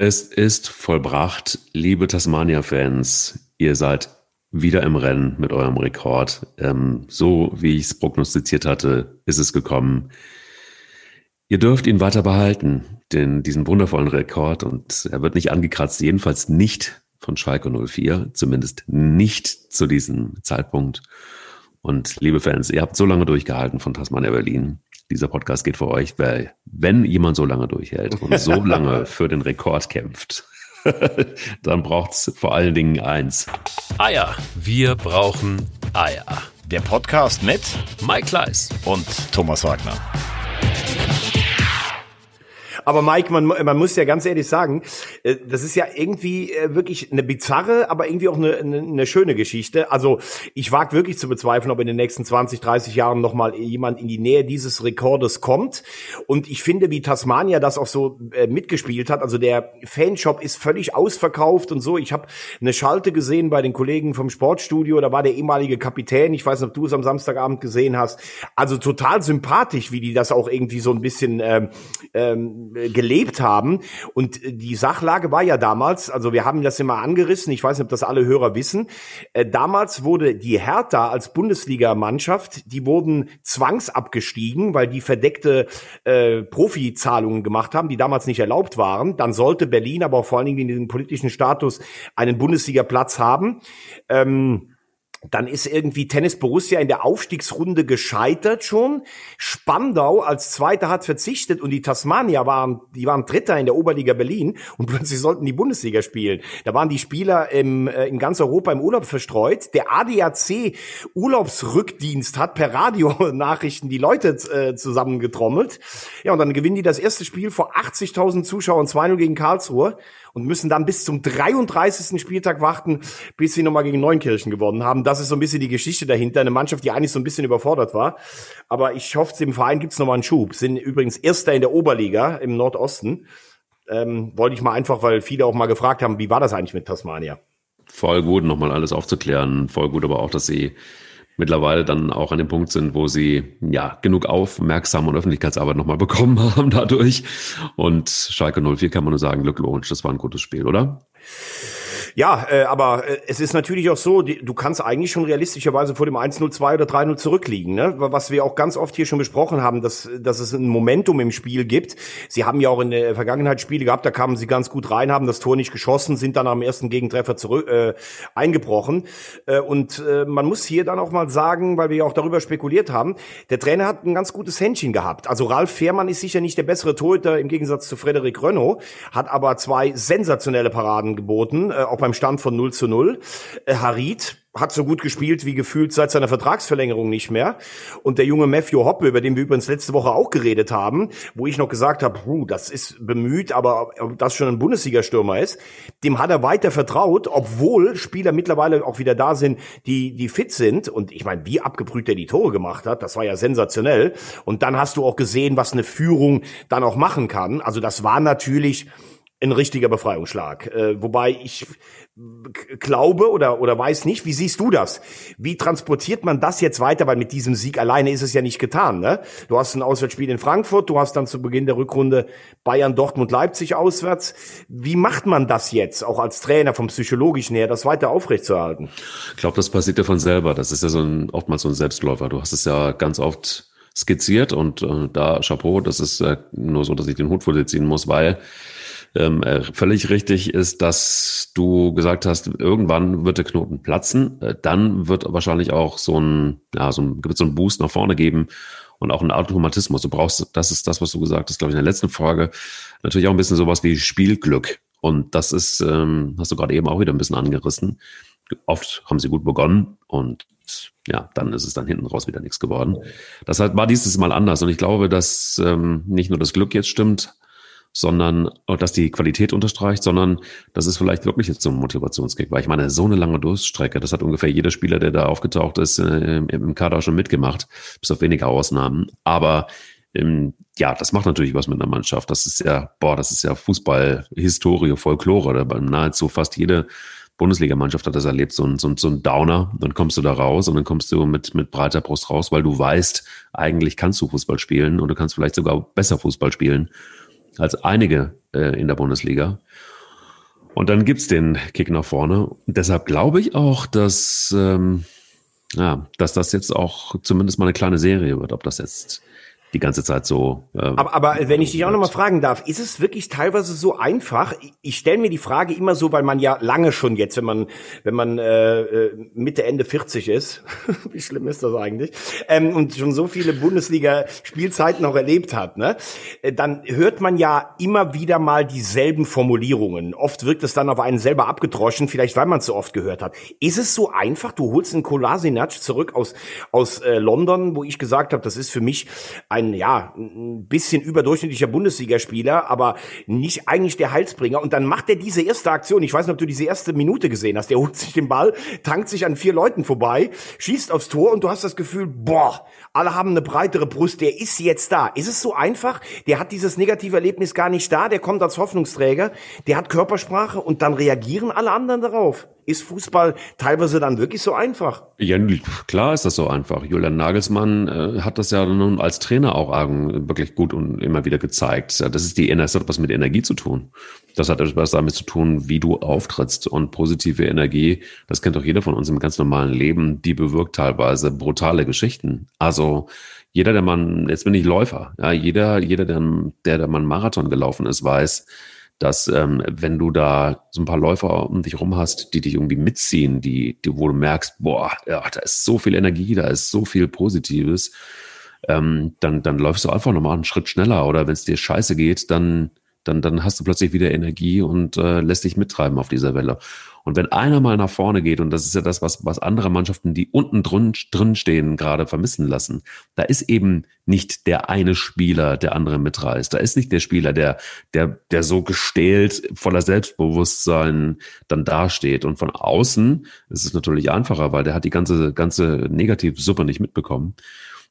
Es ist vollbracht, liebe Tasmania-Fans. Ihr seid wieder im Rennen mit eurem Rekord. Ähm, so wie ich es prognostiziert hatte, ist es gekommen. Ihr dürft ihn weiter behalten, den, diesen wundervollen Rekord. Und er wird nicht angekratzt, jedenfalls nicht von Schalke 04, zumindest nicht zu diesem Zeitpunkt. Und liebe Fans, ihr habt so lange durchgehalten von Tasmania Berlin dieser Podcast geht für euch, weil wenn jemand so lange durchhält und so lange für den Rekord kämpft, dann braucht es vor allen Dingen eins. Eier. Wir brauchen Eier. Der Podcast mit Mike Kleiss und Thomas Wagner. Aber Mike, man, man muss ja ganz ehrlich sagen, äh, das ist ja irgendwie äh, wirklich eine bizarre, aber irgendwie auch eine, eine, schöne Geschichte. Also ich wage wirklich zu bezweifeln, ob in den nächsten 20, 30 Jahren nochmal jemand in die Nähe dieses Rekordes kommt. Und ich finde, wie Tasmania das auch so äh, mitgespielt hat, also der Fanshop ist völlig ausverkauft und so. Ich habe eine Schalte gesehen bei den Kollegen vom Sportstudio, da war der ehemalige Kapitän, ich weiß nicht, ob du es am Samstagabend gesehen hast. Also total sympathisch, wie die das auch irgendwie so ein bisschen ähm, ähm, äh, gelebt haben. Und die Sachlage war ja damals, also wir haben das immer angerissen, ich weiß nicht, ob das alle Hörer wissen, äh, damals wurde die Hertha als Bundesligamannschaft, die wurden zwangsabgestiegen, weil die verdeckte äh, Profizahlungen gemacht haben, die damals nicht erlaubt waren. Dann sollte Berlin aber auch vor allen Dingen in diesem politischen Status einen Bundesligaplatz haben. Ähm, dann ist irgendwie Tennis Borussia in der Aufstiegsrunde gescheitert schon. Spandau als Zweiter hat verzichtet und die Tasmania waren, die waren Dritter in der Oberliga Berlin und plötzlich sollten die Bundesliga spielen. Da waren die Spieler im, äh, in ganz Europa im Urlaub verstreut. Der ADAC Urlaubsrückdienst hat per Radionachrichten die Leute äh, zusammengetrommelt. Ja, und dann gewinnen die das erste Spiel vor 80.000 Zuschauern 2-0 gegen Karlsruhe und müssen dann bis zum 33. Spieltag warten, bis sie nochmal gegen Neunkirchen gewonnen haben. Das ist so ein bisschen die Geschichte dahinter. Eine Mannschaft, die eigentlich so ein bisschen überfordert war. Aber ich hoffe, dem Verein gibt's nochmal einen Schub. Sind übrigens Erster in der Oberliga im Nordosten. Ähm, wollte ich mal einfach, weil viele auch mal gefragt haben, wie war das eigentlich mit Tasmania? Voll gut, nochmal alles aufzuklären. Voll gut, aber auch, dass sie mittlerweile dann auch an dem Punkt sind, wo sie ja genug Aufmerksam und Öffentlichkeitsarbeit nochmal bekommen haben dadurch. Und Schalke 04 kann man nur sagen, Glückwunsch, das war ein gutes Spiel, oder? Ja, äh, aber äh, es ist natürlich auch so, die, du kannst eigentlich schon realistischerweise vor dem 1-0, 2 oder 3-0 zurückliegen. Ne? Was wir auch ganz oft hier schon besprochen haben, dass, dass es ein Momentum im Spiel gibt. Sie haben ja auch in der Vergangenheit Spiele gehabt, da kamen sie ganz gut rein, haben das Tor nicht geschossen, sind dann am ersten Gegentreffer zurück äh, eingebrochen. Äh, und äh, man muss hier dann auch mal sagen, weil wir ja auch darüber spekuliert haben, der Trainer hat ein ganz gutes Händchen gehabt. Also Ralf Fährmann ist sicher nicht der bessere Torhüter im Gegensatz zu Frederik Renault, hat aber zwei sensationelle Paraden geboten, äh, auch beim Stand von 0 zu 0. Äh, Harit hat so gut gespielt wie gefühlt seit seiner Vertragsverlängerung nicht mehr. Und der junge Matthew Hoppe, über den wir übrigens letzte Woche auch geredet haben, wo ich noch gesagt habe, huh, das ist bemüht, aber ob das schon ein Bundesliga-Stürmer ist, dem hat er weiter vertraut, obwohl Spieler mittlerweile auch wieder da sind, die, die fit sind. Und ich meine, wie abgebrüht er die Tore gemacht hat, das war ja sensationell. Und dann hast du auch gesehen, was eine Führung dann auch machen kann. Also das war natürlich ein richtiger Befreiungsschlag. Äh, wobei ich glaube oder, oder weiß nicht, wie siehst du das? Wie transportiert man das jetzt weiter? Weil mit diesem Sieg alleine ist es ja nicht getan. Ne? Du hast ein Auswärtsspiel in Frankfurt, du hast dann zu Beginn der Rückrunde Bayern, Dortmund, Leipzig auswärts. Wie macht man das jetzt, auch als Trainer vom Psychologischen her, das weiter aufrechtzuerhalten? Ich glaube, das passiert ja von selber. Das ist ja so ein, oftmals so ein Selbstläufer. Du hast es ja ganz oft skizziert und äh, da Chapeau, das ist äh, nur so, dass ich den Hut vor dir ziehen muss, weil ähm, äh, völlig richtig ist, dass du gesagt hast, irgendwann wird der Knoten platzen. Äh, dann wird wahrscheinlich auch so ein, ja, so ein, so ein Boost nach vorne geben und auch ein Automatismus. Du brauchst, das ist das, was du gesagt hast, glaube ich, in der letzten Frage, natürlich auch ein bisschen sowas wie Spielglück. Und das ist, ähm, hast du gerade eben auch wieder ein bisschen angerissen. Oft haben sie gut begonnen und ja, dann ist es dann hinten raus wieder nichts geworden. Das war dieses Mal anders. Und ich glaube, dass ähm, nicht nur das Glück jetzt stimmt, sondern dass die Qualität unterstreicht, sondern das ist vielleicht wirklich jetzt so ein Motivationskick, weil ich meine, so eine lange Durststrecke, das hat ungefähr jeder Spieler, der da aufgetaucht ist, äh, im Kader schon mitgemacht, bis auf wenige Ausnahmen. Aber ähm, ja, das macht natürlich was mit einer Mannschaft. Das ist ja, boah, das ist ja Fußball-Historie, Folklore. Nahezu fast jede Bundesligamannschaft hat das erlebt, so ein, so, so ein Downer. Dann kommst du da raus und dann kommst du mit, mit breiter Brust raus, weil du weißt, eigentlich kannst du Fußball spielen und du kannst vielleicht sogar besser Fußball spielen als einige äh, in der Bundesliga. Und dann gibt's den Kick nach vorne. Deshalb glaube ich auch, dass, ähm, ja, dass das jetzt auch zumindest mal eine kleine Serie wird. Ob das jetzt die ganze Zeit so. Äh, aber, aber wenn ich dich auch nochmal fragen darf, ist es wirklich teilweise so einfach? Ich stelle mir die Frage immer so, weil man ja lange schon jetzt, wenn man wenn man äh, äh Mitte Ende 40 ist, wie schlimm ist das eigentlich, ähm, und schon so viele Bundesliga-Spielzeiten noch erlebt hat, ne, äh, dann hört man ja immer wieder mal dieselben Formulierungen. Oft wirkt es dann auf einen selber abgedroschen, vielleicht weil man es so oft gehört hat. Ist es so einfach? Du holst einen Kolasinac zurück aus aus äh, London, wo ich gesagt habe, das ist für mich ein, ja, ein bisschen überdurchschnittlicher Bundesligaspieler, aber nicht eigentlich der Heilsbringer. Und dann macht er diese erste Aktion. Ich weiß nicht, ob du diese erste Minute gesehen hast. Der holt sich den Ball, tankt sich an vier Leuten vorbei, schießt aufs Tor und du hast das Gefühl, boah, alle haben eine breitere Brust. Der ist jetzt da. Ist es so einfach? Der hat dieses negative Erlebnis gar nicht da. Der kommt als Hoffnungsträger. Der hat Körpersprache und dann reagieren alle anderen darauf. Ist Fußball teilweise dann wirklich so einfach? Ja, klar ist das so einfach. Julian Nagelsmann äh, hat das ja nun als Trainer auch wirklich gut und immer wieder gezeigt. Das ist die das hat was mit Energie zu tun. Das hat etwas damit zu tun, wie du auftrittst. Und positive Energie, das kennt doch jeder von uns im ganz normalen Leben, die bewirkt teilweise brutale Geschichten. Also jeder, der man, jetzt bin ich Läufer, ja, jeder, jeder, der, der, der mal Marathon gelaufen ist, weiß, dass ähm, wenn du da so ein paar Läufer um dich rum hast, die dich irgendwie mitziehen, die, die wo du merkst, boah, ja, da ist so viel Energie, da ist so viel Positives, ähm, dann, dann läufst du einfach nochmal einen Schritt schneller. Oder wenn es dir scheiße geht, dann, dann, dann hast du plötzlich wieder Energie und äh, lässt dich mittreiben auf dieser Welle. Und wenn einer mal nach vorne geht, und das ist ja das, was, was andere Mannschaften, die unten drin, drin stehen, gerade vermissen lassen, da ist eben nicht der eine Spieler, der andere mitreißt. Da ist nicht der Spieler, der, der, der so gestählt, voller Selbstbewusstsein dann dasteht. Und von außen ist es natürlich einfacher, weil der hat die ganze, ganze Negativsuppe nicht mitbekommen.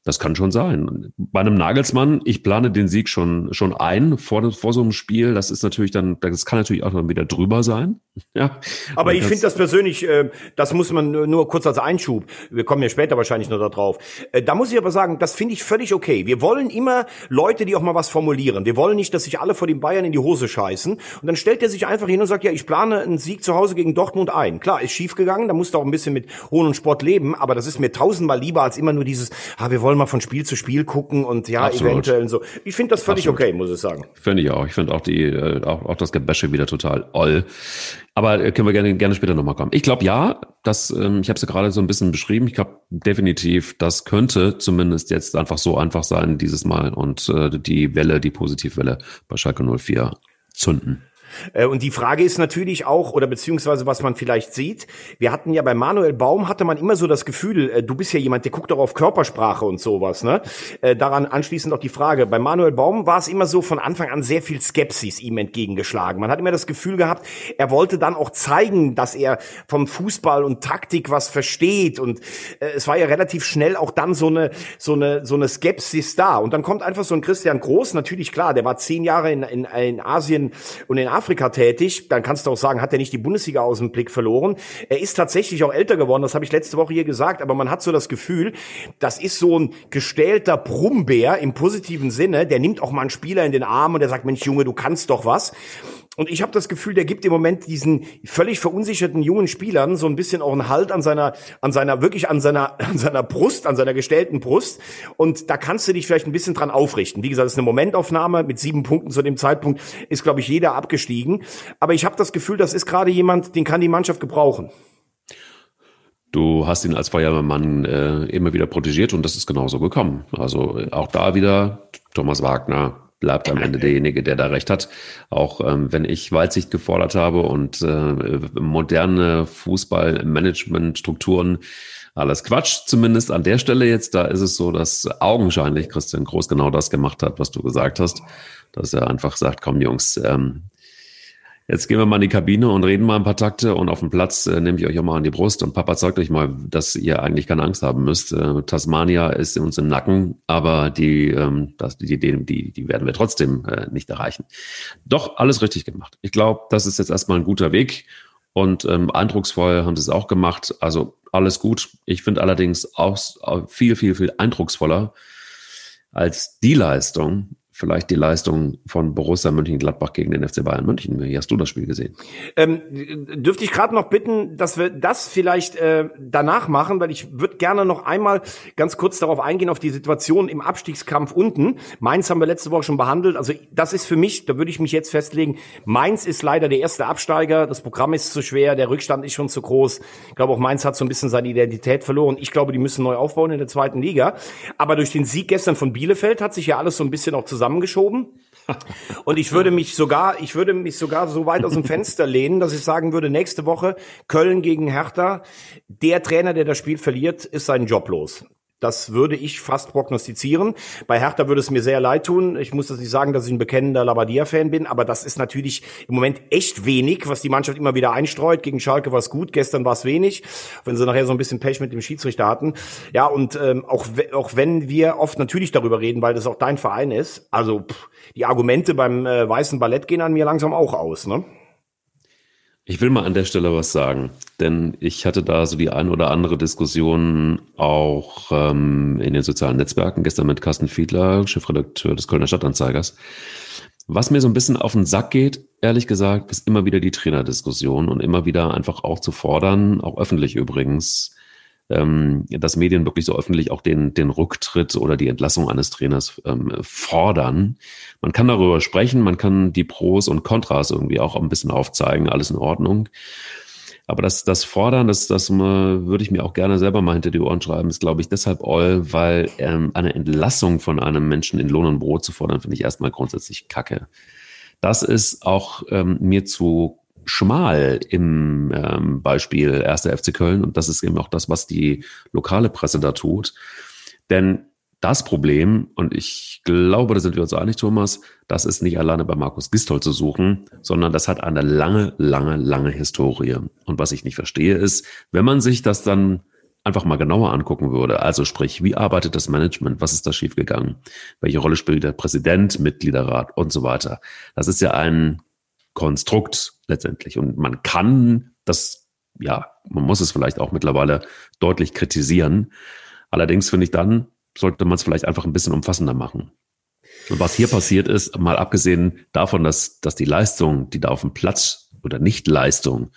Das kann schon sein. Bei einem Nagelsmann, ich plane den Sieg schon, schon ein vor, vor so einem Spiel. Das ist natürlich dann, das kann natürlich auch dann wieder drüber sein. Ja. Aber ich finde das persönlich, äh, das muss man nur kurz als Einschub. Wir kommen ja später wahrscheinlich noch darauf. Äh, da muss ich aber sagen, das finde ich völlig okay. Wir wollen immer Leute, die auch mal was formulieren. Wir wollen nicht, dass sich alle vor den Bayern in die Hose scheißen. Und dann stellt er sich einfach hin und sagt, ja, ich plane einen Sieg zu Hause gegen Dortmund ein. Klar, ist schief gegangen, da musst du auch ein bisschen mit Hohn und Sport leben, aber das ist mir tausendmal lieber als immer nur dieses, ah, wir wollen mal von Spiel zu Spiel gucken und ja, Absolut. eventuell und so. Ich finde das völlig Absolut. okay, muss ich sagen. Finde ich auch. Ich finde auch die, äh, auch, auch das Gebäsche wieder total oll. Aber äh, können wir gerne, gerne später nochmal kommen. Ich glaube ja, das, ähm, ich habe es ja gerade so ein bisschen beschrieben. Ich glaube definitiv, das könnte zumindest jetzt einfach so einfach sein dieses Mal und äh, die Welle, die Positivwelle bei Schalke 04 zünden. Äh, und die Frage ist natürlich auch, oder beziehungsweise was man vielleicht sieht, wir hatten ja bei Manuel Baum, hatte man immer so das Gefühl, äh, du bist ja jemand, der guckt auch auf Körpersprache und sowas. Ne? Äh, daran anschließend auch die Frage, bei Manuel Baum war es immer so von Anfang an sehr viel Skepsis ihm entgegengeschlagen. Man hat immer das Gefühl gehabt, er wollte dann auch zeigen, dass er vom Fußball und Taktik was versteht. Und es war ja relativ schnell auch dann so eine, so eine, so eine Skepsis da. Und dann kommt einfach so ein Christian Groß, natürlich klar, der war zehn Jahre in, in, in Asien und in Afrika Afrika tätig, dann kannst du auch sagen, hat er nicht die Bundesliga aus dem Blick verloren. Er ist tatsächlich auch älter geworden, das habe ich letzte Woche hier gesagt, aber man hat so das Gefühl, das ist so ein gestählter Brummbär im positiven Sinne, der nimmt auch mal einen Spieler in den Arm und der sagt, Mensch Junge, du kannst doch was. Und ich habe das Gefühl, der gibt im Moment diesen völlig verunsicherten jungen Spielern so ein bisschen auch einen Halt an seiner, an seiner, wirklich an seiner, an seiner Brust, an seiner gestellten Brust. Und da kannst du dich vielleicht ein bisschen dran aufrichten. Wie gesagt, es ist eine Momentaufnahme mit sieben Punkten zu dem Zeitpunkt, ist, glaube ich, jeder abgestiegen. Aber ich habe das Gefühl, das ist gerade jemand, den kann die Mannschaft gebrauchen. Du hast ihn als Feuerwehrmann äh, immer wieder protegiert und das ist genauso gekommen. Also auch da wieder Thomas Wagner, bleibt am Ende derjenige, der da recht hat. Auch ähm, wenn ich Weitsicht gefordert habe und äh, moderne Fußballmanagementstrukturen, alles Quatsch, zumindest an der Stelle jetzt. Da ist es so, dass augenscheinlich Christian Groß genau das gemacht hat, was du gesagt hast. Dass er einfach sagt, komm Jungs, ähm, Jetzt gehen wir mal in die Kabine und reden mal ein paar Takte und auf dem Platz äh, nehme ich euch auch mal an die Brust und Papa zeigt euch mal, dass ihr eigentlich keine Angst haben müsst. Äh, Tasmania ist in uns im Nacken, aber die, ähm, das, die, die, die, die werden wir trotzdem äh, nicht erreichen. Doch, alles richtig gemacht. Ich glaube, das ist jetzt erstmal ein guter Weg und ähm, eindrucksvoll haben sie es auch gemacht. Also alles gut. Ich finde allerdings auch viel, viel, viel eindrucksvoller als die Leistung vielleicht die Leistung von Borussia Mönchengladbach gegen den FC Bayern München. Wie hast du das Spiel gesehen? Ähm, dürfte ich gerade noch bitten, dass wir das vielleicht äh, danach machen, weil ich würde gerne noch einmal ganz kurz darauf eingehen, auf die Situation im Abstiegskampf unten. Mainz haben wir letzte Woche schon behandelt. Also das ist für mich, da würde ich mich jetzt festlegen, Mainz ist leider der erste Absteiger. Das Programm ist zu schwer, der Rückstand ist schon zu groß. Ich glaube, auch Mainz hat so ein bisschen seine Identität verloren. Ich glaube, die müssen neu aufbauen in der zweiten Liga. Aber durch den Sieg gestern von Bielefeld hat sich ja alles so ein bisschen auch zusammengeschoben. Und ich würde mich sogar, ich würde mich sogar so weit aus dem Fenster lehnen, dass ich sagen würde, nächste Woche Köln gegen Hertha. Der Trainer, der das Spiel verliert, ist seinen Job los. Das würde ich fast prognostizieren. Bei Hertha würde es mir sehr leid tun. Ich muss das nicht sagen, dass ich ein bekennender Labadia-Fan bin, aber das ist natürlich im Moment echt wenig, was die Mannschaft immer wieder einstreut. Gegen Schalke war es gut, gestern war es wenig, wenn sie nachher so ein bisschen Pech mit dem Schiedsrichter hatten. Ja, und ähm, auch, auch wenn wir oft natürlich darüber reden, weil das auch dein Verein ist, also pff, die Argumente beim äh, Weißen Ballett gehen an mir langsam auch aus, ne? Ich will mal an der Stelle was sagen, denn ich hatte da so die ein oder andere Diskussion auch ähm, in den sozialen Netzwerken, gestern mit Carsten Fiedler, Chefredakteur des Kölner Stadtanzeigers. Was mir so ein bisschen auf den Sack geht, ehrlich gesagt, ist immer wieder die Trainerdiskussion und immer wieder einfach auch zu fordern, auch öffentlich übrigens, ähm, dass Medien wirklich so öffentlich auch den, den Rücktritt oder die Entlassung eines Trainers ähm, fordern. Man kann darüber sprechen, man kann die Pros und Kontras irgendwie auch ein bisschen aufzeigen, alles in Ordnung. Aber das, das Fordern, das, das würde ich mir auch gerne selber mal hinter die Ohren schreiben, ist, glaube ich, deshalb all, weil ähm, eine Entlassung von einem Menschen in Lohn und Brot zu fordern, finde ich erstmal grundsätzlich kacke. Das ist auch ähm, mir zu schmal im ähm, Beispiel 1. FC Köln und das ist eben auch das, was die lokale Presse da tut. Denn das Problem, und ich glaube, da sind wir uns einig, Thomas, das ist nicht alleine bei Markus Gistol zu suchen, sondern das hat eine lange, lange, lange Historie. Und was ich nicht verstehe ist, wenn man sich das dann einfach mal genauer angucken würde, also sprich, wie arbeitet das Management, was ist da schiefgegangen, welche Rolle spielt der Präsident, Mitgliederrat und so weiter. Das ist ja ein Konstrukt letztendlich. Und man kann das, ja, man muss es vielleicht auch mittlerweile deutlich kritisieren. Allerdings finde ich dann, sollte man es vielleicht einfach ein bisschen umfassender machen. Und was hier passiert ist, mal abgesehen davon, dass, dass die Leistung, die da auf dem Platz oder Nicht-Leistung,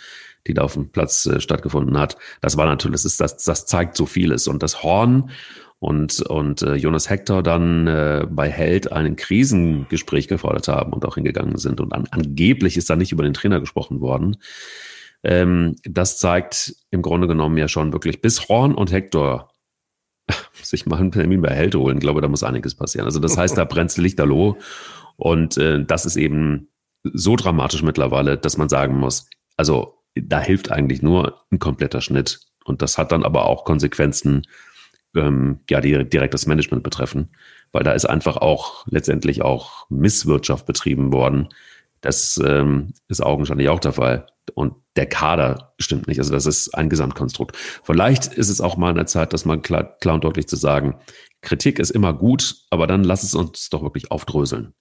die da auf dem Platz äh, stattgefunden hat, das war natürlich, das, ist, das, das zeigt so vieles. Und das Horn und, und äh, Jonas Hector dann äh, bei Held ein Krisengespräch gefordert haben und auch hingegangen sind. Und an, angeblich ist da nicht über den Trainer gesprochen worden. Ähm, das zeigt im Grunde genommen ja schon wirklich, bis Horn und Hector sich mal einen Termin bei Held holen, glaube da muss einiges passieren. Also das heißt, da brennt Lichterloh. Und äh, das ist eben so dramatisch mittlerweile, dass man sagen muss, also da hilft eigentlich nur ein kompletter Schnitt. Und das hat dann aber auch Konsequenzen ähm, ja, die direkt das Management betreffen, weil da ist einfach auch letztendlich auch Misswirtschaft betrieben worden. Das ähm, ist augenscheinlich auch der Fall. Und der Kader stimmt nicht. Also das ist ein Gesamtkonstrukt. Vielleicht ist es auch mal an der Zeit, das mal klar, klar und deutlich zu sagen. Kritik ist immer gut, aber dann lass es uns doch wirklich aufdröseln.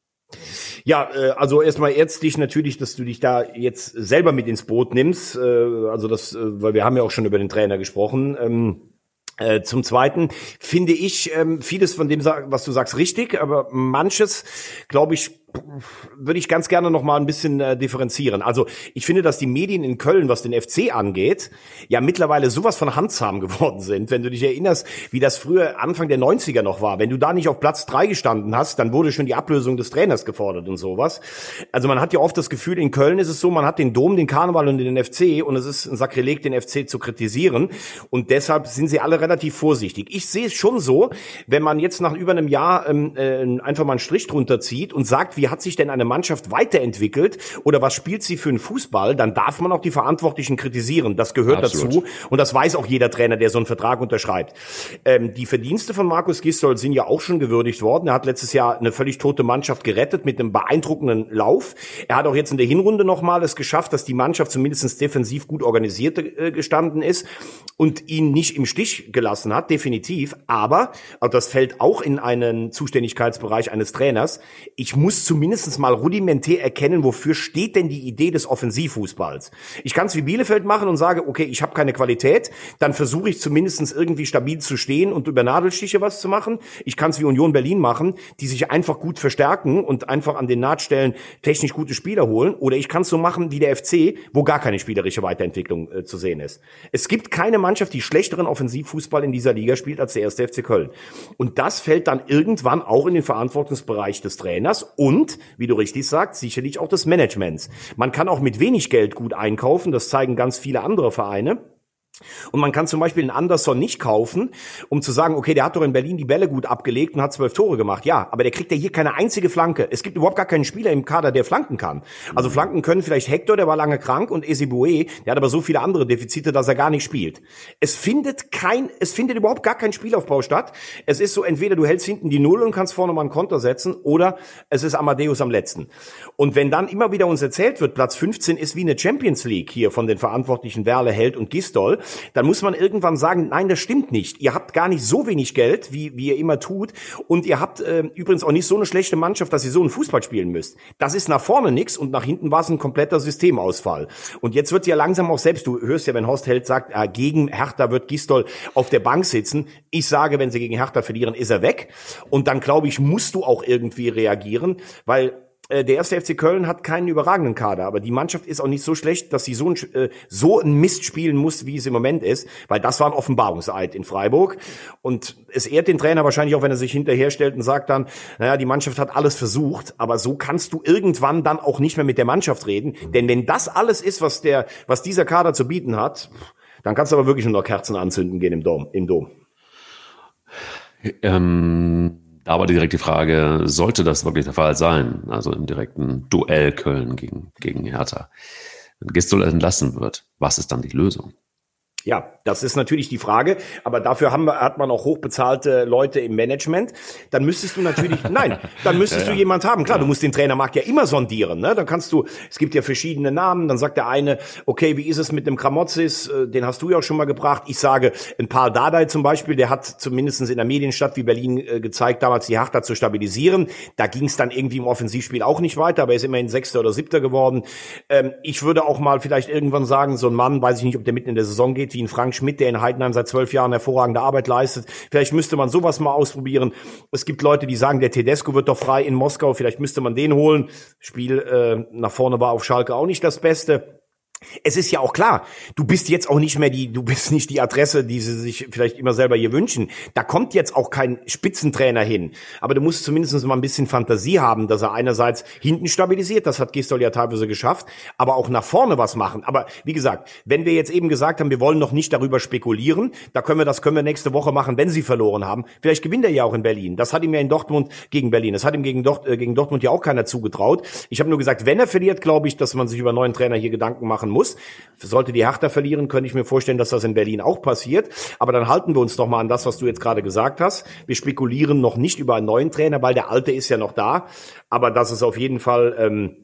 Ja, äh, also erstmal ärztlich natürlich, dass du dich da jetzt selber mit ins Boot nimmst. Äh, also das, äh, weil wir haben ja auch schon über den Trainer gesprochen. Äh, zum Zweiten finde ich ähm, vieles von dem, was du sagst, richtig, aber manches, glaube ich, würde ich ganz gerne noch mal ein bisschen äh, differenzieren. Also ich finde, dass die Medien in Köln, was den FC angeht, ja mittlerweile sowas von handzahm geworden sind. Wenn du dich erinnerst, wie das früher Anfang der 90er noch war. Wenn du da nicht auf Platz drei gestanden hast, dann wurde schon die Ablösung des Trainers gefordert und sowas. Also man hat ja oft das Gefühl, in Köln ist es so, man hat den Dom, den Karneval und den FC und es ist ein Sakrileg, den FC zu kritisieren. Und deshalb sind sie alle relativ vorsichtig. Ich sehe es schon so, wenn man jetzt nach über einem Jahr ähm, äh, einfach mal einen Strich drunter zieht und sagt, wie hat sich denn eine Mannschaft weiterentwickelt oder was spielt sie für einen Fußball, dann darf man auch die Verantwortlichen kritisieren. Das gehört Absolut. dazu und das weiß auch jeder Trainer, der so einen Vertrag unterschreibt. Ähm, die Verdienste von Markus Gisdol sind ja auch schon gewürdigt worden. Er hat letztes Jahr eine völlig tote Mannschaft gerettet mit einem beeindruckenden Lauf. Er hat auch jetzt in der Hinrunde nochmal es geschafft, dass die Mannschaft zumindest defensiv gut organisiert äh, gestanden ist und ihn nicht im Stich gelassen hat, definitiv. Aber, also das fällt auch in einen Zuständigkeitsbereich eines Trainers, ich muss zumindest mal rudimentär erkennen, wofür steht denn die Idee des Offensivfußballs. Ich kann es wie Bielefeld machen und sage, okay, ich habe keine Qualität, dann versuche ich zumindest irgendwie stabil zu stehen und über Nadelstiche was zu machen. Ich kann es wie Union Berlin machen, die sich einfach gut verstärken und einfach an den Nahtstellen technisch gute Spieler holen. Oder ich kann es so machen wie der FC, wo gar keine spielerische Weiterentwicklung äh, zu sehen ist. Es gibt keine Mannschaft, die schlechteren Offensivfußball in dieser Liga spielt als der erste FC Köln. Und das fällt dann irgendwann auch in den Verantwortungsbereich des Trainers und, wie du richtig sagst, sicherlich auch des Managements. Man kann auch mit wenig Geld gut einkaufen, das zeigen ganz viele andere Vereine. Und man kann zum Beispiel einen Anderson nicht kaufen, um zu sagen, okay, der hat doch in Berlin die Bälle gut abgelegt und hat zwölf Tore gemacht. Ja, aber der kriegt ja hier keine einzige Flanke. Es gibt überhaupt gar keinen Spieler im Kader, der flanken kann. Also mhm. Flanken können vielleicht Hector, der war lange krank, und Esibue, der hat aber so viele andere Defizite, dass er gar nicht spielt. Es findet kein, es findet überhaupt gar kein Spielaufbau statt. Es ist so, entweder du hältst hinten die Null und kannst vorne mal einen Konter setzen, oder es ist Amadeus am letzten. Und wenn dann immer wieder uns erzählt wird, Platz 15 ist wie eine Champions League hier von den Verantwortlichen Werle, Held und Gistol, dann muss man irgendwann sagen, nein, das stimmt nicht. Ihr habt gar nicht so wenig Geld, wie, wie ihr immer tut. Und ihr habt äh, übrigens auch nicht so eine schlechte Mannschaft, dass ihr so einen Fußball spielen müsst. Das ist nach vorne nix und nach hinten war es ein kompletter Systemausfall. Und jetzt wird ja langsam auch selbst, du hörst ja, wenn Horst Held sagt, äh, gegen Hertha wird Gistol auf der Bank sitzen. Ich sage, wenn sie gegen Hertha verlieren, ist er weg. Und dann glaube ich, musst du auch irgendwie reagieren, weil der erste FC Köln hat keinen überragenden Kader, aber die Mannschaft ist auch nicht so schlecht, dass sie so ein, äh, so ein Mist spielen muss, wie es im Moment ist, weil das war ein Offenbarungseid in Freiburg. Und es ehrt den Trainer wahrscheinlich auch, wenn er sich hinterher stellt und sagt dann, naja, die Mannschaft hat alles versucht, aber so kannst du irgendwann dann auch nicht mehr mit der Mannschaft reden. Denn wenn das alles ist, was der, was dieser Kader zu bieten hat, dann kannst du aber wirklich nur noch Kerzen anzünden gehen im Dom. Im Dom. Ähm aber direkt die Frage, sollte das wirklich der Fall sein, also im direkten Duell Köln gegen, gegen Hertha, wenn Gistol entlassen wird, was ist dann die Lösung? Ja, das ist natürlich die Frage, aber dafür haben wir, hat man auch hochbezahlte Leute im Management. Dann müsstest du natürlich, nein, dann müsstest ja, du jemand haben. Klar, ja. du musst den Trainermarkt ja immer sondieren. Ne? Dann kannst du, es gibt ja verschiedene Namen. Dann sagt der eine, okay, wie ist es mit dem Kramotzis? Äh, den hast du ja auch schon mal gebracht. Ich sage, ein Paul Dardai zum Beispiel, der hat zumindest in der Medienstadt wie Berlin äh, gezeigt, damals die Hertha zu stabilisieren. Da ging es dann irgendwie im Offensivspiel auch nicht weiter, aber er ist immerhin Sechster oder Siebter geworden. Ähm, ich würde auch mal vielleicht irgendwann sagen, so ein Mann, weiß ich nicht, ob der mitten in der Saison geht, wie ein Frank Schmidt, der in Heidenheim seit zwölf Jahren hervorragende Arbeit leistet. Vielleicht müsste man sowas mal ausprobieren. Es gibt Leute, die sagen, der Tedesco wird doch frei in Moskau. Vielleicht müsste man den holen. Spiel äh, nach vorne war auf Schalke auch nicht das Beste. Es ist ja auch klar, du bist jetzt auch nicht mehr die, du bist nicht die Adresse, die sie sich vielleicht immer selber hier wünschen. Da kommt jetzt auch kein Spitzentrainer hin. Aber du musst zumindest mal ein bisschen Fantasie haben, dass er einerseits hinten stabilisiert, das hat Gistol ja teilweise geschafft, aber auch nach vorne was machen. Aber wie gesagt, wenn wir jetzt eben gesagt haben, wir wollen noch nicht darüber spekulieren, da können wir, das können wir nächste Woche machen, wenn sie verloren haben. Vielleicht gewinnt er ja auch in Berlin. Das hat ihm ja in Dortmund gegen Berlin. Das hat ihm gegen, Dort, äh, gegen Dortmund ja auch keiner zugetraut. Ich habe nur gesagt, wenn er verliert, glaube ich, dass man sich über neuen Trainer hier Gedanken machen machen muss. Sollte die Hertha verlieren, könnte ich mir vorstellen, dass das in Berlin auch passiert. Aber dann halten wir uns doch mal an das, was du jetzt gerade gesagt hast. Wir spekulieren noch nicht über einen neuen Trainer, weil der alte ist ja noch da. Aber das ist auf jeden Fall ähm,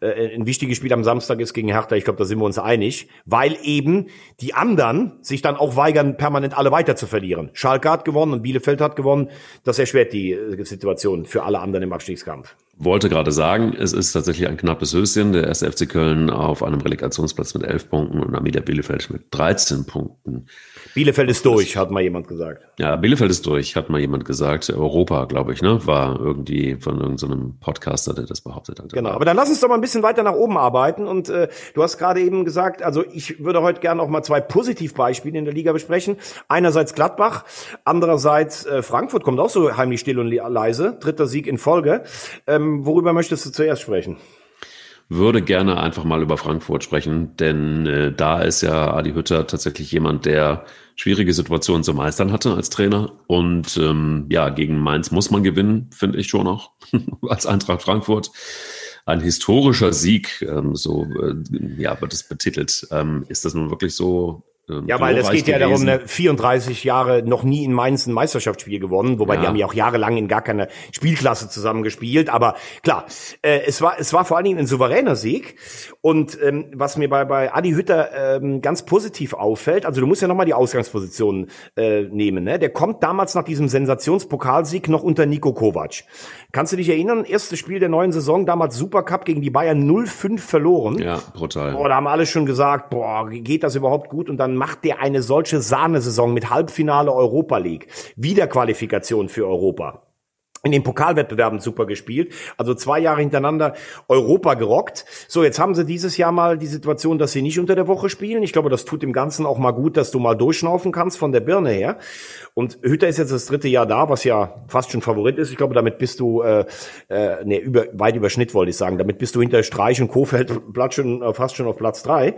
äh, ein wichtiges Spiel am Samstag ist gegen Hertha. Ich glaube, da sind wir uns einig, weil eben die anderen sich dann auch weigern, permanent alle weiter zu verlieren. Schalke hat gewonnen und Bielefeld hat gewonnen. Das erschwert die äh, Situation für alle anderen im Abstiegskampf wollte gerade sagen, es ist tatsächlich ein knappes Höschen. Der erste FC Köln auf einem Relegationsplatz mit 11 Punkten und Arminia Bielefeld mit 13 Punkten. Bielefeld ist durch, hat mal jemand gesagt. Ja, Bielefeld ist durch, hat mal jemand gesagt. Europa, glaube ich, ne? War irgendwie von irgendeinem so Podcaster, der das behauptet hat. Genau, aber dann lass uns doch mal ein bisschen weiter nach oben arbeiten. Und äh, du hast gerade eben gesagt, also ich würde heute gerne auch mal zwei Positivbeispiele in der Liga besprechen. Einerseits Gladbach, andererseits äh, Frankfurt kommt auch so heimlich still und leise. Dritter Sieg in Folge. Ähm, worüber möchtest du zuerst sprechen? würde gerne einfach mal über Frankfurt sprechen, denn äh, da ist ja Adi Hütter tatsächlich jemand, der schwierige Situationen zu meistern hatte als Trainer. Und ähm, ja, gegen Mainz muss man gewinnen, finde ich schon auch, als Eintracht Frankfurt. Ein historischer Sieg, ähm, so äh, ja, wird es betitelt. Ähm, ist das nun wirklich so ähm, Ja, weil es geht ja darum, gewesen. ne, 34 Jahre noch nie in Mainz ein Meisterschaftsspiel gewonnen, wobei Ja. die haben ja auch jahrelang in gar keiner Spielklasse zusammen gespielt. Aber klar, äh, es war es war vor allen Dingen ein souveräner Sieg. Und ähm, was mir bei bei Adi Hütter ähm, ganz positiv auffällt, also du musst ja noch mal die Ausgangsposition äh, nehmen. Ne? Der kommt damals nach diesem Sensationspokalsieg noch unter Nico Kovac. Kannst du dich erinnern? Erstes Spiel der neuen Saison, damals Supercup gegen die Bayern 0-5 verloren. Ja, brutal. Boah, da haben alle schon gesagt, boah, geht das überhaupt gut? Und dann macht der eine solche Sahnesaison mit Halbfinale Europa League. Wiederqualifikation für Europa. In den Pokalwettbewerben super gespielt. Also zwei Jahre hintereinander Europa gerockt. So, jetzt haben sie dieses Jahr mal die Situation, dass sie nicht unter der Woche spielen. Ich glaube, das tut dem Ganzen auch mal gut, dass du mal durchschnaufen kannst von der Birne her. Und Hütter ist jetzt das dritte Jahr da, was ja fast schon Favorit ist. Ich glaube, damit bist du, äh, äh, nee, über, weit über Schnitt wollte ich sagen. Damit bist du hinter Streich und Kofeld Platz schon, äh, fast schon auf Platz drei.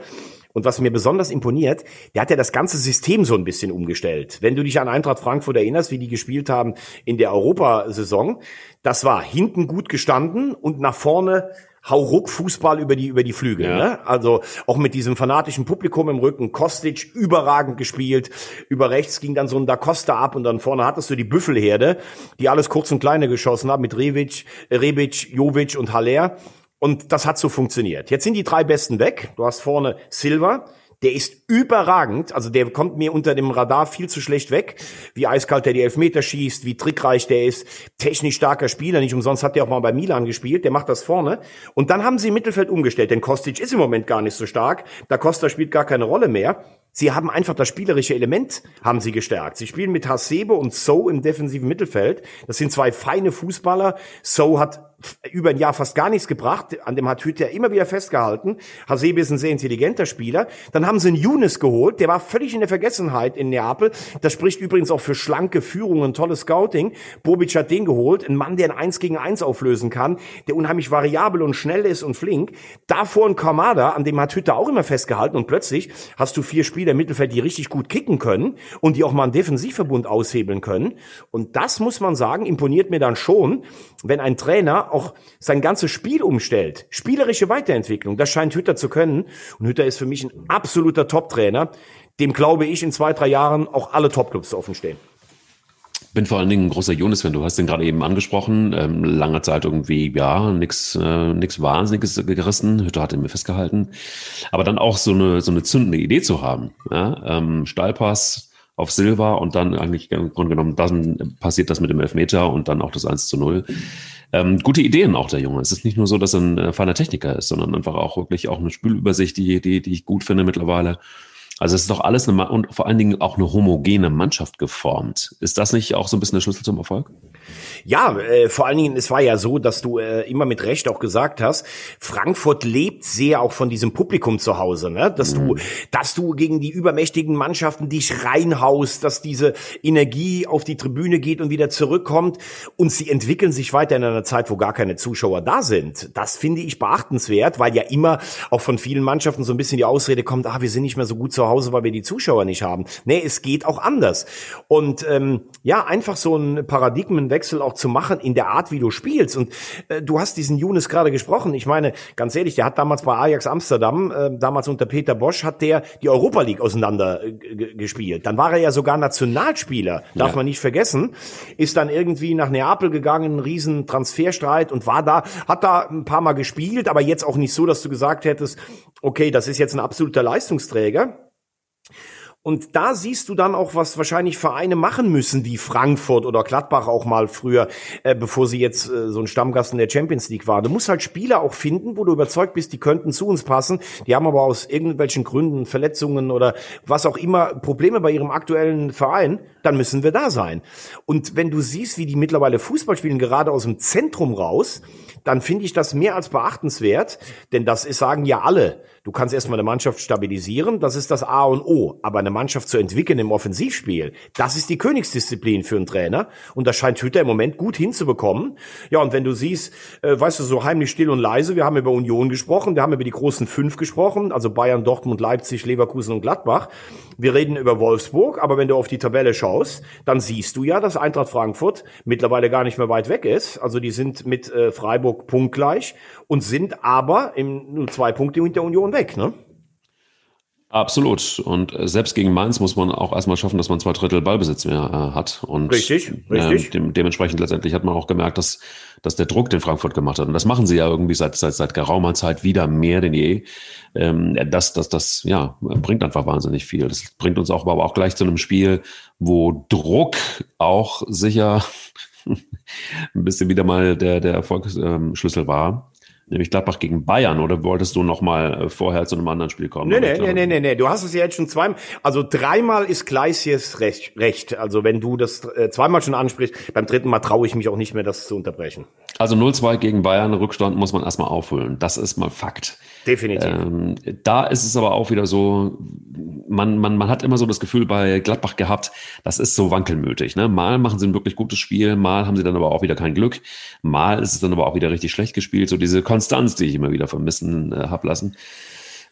Und was mir besonders imponiert, der hat ja das ganze System so ein bisschen umgestellt. Wenn du dich an Eintracht Frankfurt erinnerst, wie die gespielt haben in der Europasaison, das war hinten gut gestanden und nach vorne Hauruck Fußball über die über die Flügel, Ja. ne? Also auch mit diesem fanatischen Publikum im Rücken, Kostic überragend gespielt. Über rechts ging dann so ein Da Costa ab und dann vorne hattest du die Büffelherde, die alles kurz und kleine geschossen haben mit Rebic, Rebic, Jovic und Haller. Und das hat so funktioniert. Jetzt sind die drei Besten weg. Du hast vorne Silva. Der ist überragend. Also der kommt mir unter dem Radar viel zu schlecht weg. Wie eiskalt der die Elfmeter schießt, wie trickreich der ist. Technisch starker Spieler. Nicht umsonst hat der auch mal bei Milan gespielt. Der macht das vorne. Und dann haben sie im Mittelfeld umgestellt. Denn Kostic ist im Moment gar nicht so stark. Da Costa spielt gar keine Rolle mehr. Sie haben einfach das spielerische Element haben sie gestärkt. Sie spielen mit Hasebe und So im defensiven Mittelfeld. Das sind zwei feine Fußballer. So hat über ein Jahr fast gar nichts gebracht. An dem hat Hütter immer wieder festgehalten. Hasebe ist ein sehr intelligenter Spieler. Dann haben sie einen Younes geholt. Der war völlig in der Vergessenheit in Neapel. Das spricht übrigens auch für schlanke Führung und tolles Scouting. Bobic hat den geholt. Ein Mann, der ein 1 gegen 1 auflösen kann, der unheimlich variabel und schnell ist und flink. Davor ein Kamada, an dem hat Hütter auch immer festgehalten. Und plötzlich hast du vier Spieler im Mittelfeld, die richtig gut kicken können und die auch mal einen Defensivverbund aushebeln können. Und das muss man sagen, imponiert mir dann schon, wenn ein Trainer auch sein ganzes Spiel umstellt. Spielerische Weiterentwicklung, das scheint Hütter zu können. Und Hütter ist für mich ein absoluter Top-Trainer. Dem glaube ich in zwei, drei Jahren auch alle Topclubs offen stehen. Bin vor allen Dingen ein großer Jonas-Fan. Du hast den gerade eben angesprochen. Ähm, lange Zeit irgendwie, ja, nix, äh, nix Wahnsinniges gerissen. Hütter hat ihn mir festgehalten. Aber dann auch so eine, so eine zündende Idee zu haben. Ja? Ähm, Steilpass auf Silva und dann eigentlich im Grunde genommen, dann passiert das mit dem Elfmeter und dann auch das 1 zu 0. Ähm, gute Ideen auch der Junge. Es ist nicht nur so, dass er ein äh, feiner Techniker ist, sondern einfach auch wirklich auch eine Spülübersicht, die, die, die ich gut finde mittlerweile. Also es ist doch alles eine, und vor allen Dingen auch eine homogene Mannschaft geformt. Ist das nicht auch so ein bisschen der Schlüssel zum Erfolg? Ja, äh, vor allen Dingen, es war ja so, dass du äh, immer mit Recht auch gesagt hast, Frankfurt lebt sehr auch von diesem Publikum zu Hause, ne? Dass du, dass du gegen die übermächtigen Mannschaften dich reinhaust, dass diese Energie auf die Tribüne geht und wieder zurückkommt und sie entwickeln sich weiter in einer Zeit, wo gar keine Zuschauer da sind. Das finde ich beachtenswert, weil ja immer auch von vielen Mannschaften so ein bisschen die Ausrede kommt, ah, wir sind nicht mehr so gut zu Hause, weil wir die Zuschauer nicht haben. Nee, es geht auch anders. Und ähm, ja, einfach so ein Paradigmenwechsel auch zu machen in der Art, wie du spielst. Und äh, du hast diesen Younes gerade gesprochen. Ich meine, ganz ehrlich, der hat damals bei Ajax Amsterdam, äh, damals unter Peter Bosch, hat der die Europa League auseinander äh, gespielt. Dann war er ja sogar Nationalspieler, darf Ja. man nicht vergessen. Ist dann irgendwie nach Neapel gegangen, ein riesen Transferstreit und war da, hat da ein paar Mal gespielt, aber jetzt auch nicht so, dass du gesagt hättest, okay, das ist jetzt ein absoluter Leistungsträger. Und da siehst du dann auch, was wahrscheinlich Vereine machen müssen, wie Frankfurt oder Gladbach auch mal früher, äh, bevor sie jetzt äh, so ein Stammgast in der Champions League waren. Du musst halt Spieler auch finden, wo du überzeugt bist, die könnten zu uns passen. Die haben aber aus irgendwelchen Gründen, Verletzungen oder was auch immer, Probleme bei ihrem aktuellen Verein. Dann müssen wir da sein. Und wenn du siehst, wie die mittlerweile Fußball spielen, gerade aus dem Zentrum raus, dann finde ich das mehr als beachtenswert, denn das ist, sagen ja alle. Du kannst erstmal eine Mannschaft stabilisieren, das ist das A und O. Aber eine Mannschaft zu entwickeln im Offensivspiel, das ist die Königsdisziplin für einen Trainer. Und das scheint Hütter im Moment gut hinzubekommen. Ja, und wenn du siehst, äh, weißt du, so heimlich still und leise, wir haben über Union gesprochen, wir haben über die großen fünf gesprochen, also Bayern, Dortmund, Leipzig, Leverkusen und Gladbach. Wir reden über Wolfsburg, aber wenn du auf die Tabelle schaust, dann siehst du ja, dass Eintracht Frankfurt mittlerweile gar nicht mehr weit weg ist. Also die sind mit äh, Freiburg punktgleich und sind aber im, nur zwei Punkte hinter Union weg, ne? Absolut. Und äh, selbst gegen Mainz muss man auch erstmal schaffen, dass man zwei Drittel Ballbesitz mehr äh, hat. Und richtig, richtig. Äh, dem, dementsprechend letztendlich hat man auch gemerkt, dass, dass der Druck den Frankfurt gemacht hat. Und das machen sie ja irgendwie seit, seit, seit geraumer Zeit wieder mehr denn je. Ähm, das, das, das, ja, bringt einfach wahnsinnig viel. Das bringt uns auch, aber auch gleich zu einem Spiel, wo Druck auch sicher ein bisschen wieder mal der, der Erfolgsschlüssel war nämlich Gladbach gegen Bayern, oder wolltest du noch mal äh, vorher zu einem anderen Spiel kommen? Nee, nee, nee, nee, nee, nee, du hast es ja jetzt schon zweimal, also dreimal ist Gleisies recht, recht. Also wenn du das äh, zweimal schon ansprichst, beim dritten Mal traue ich mich auch nicht mehr, das zu unterbrechen. Also 0-2 gegen Bayern, Rückstand muss man erstmal aufholen. Das ist mal Fakt. Definitiv. Ähm, da ist es aber auch wieder so, man, man, man hat immer so das Gefühl bei Gladbach gehabt, das ist so wankelmütig. Ne? Mal machen sie ein wirklich gutes Spiel, mal haben sie dann aber auch wieder kein Glück, mal ist es dann aber auch wieder richtig schlecht gespielt. So diese Konstanz, die ich immer wieder vermissen äh, habe lassen.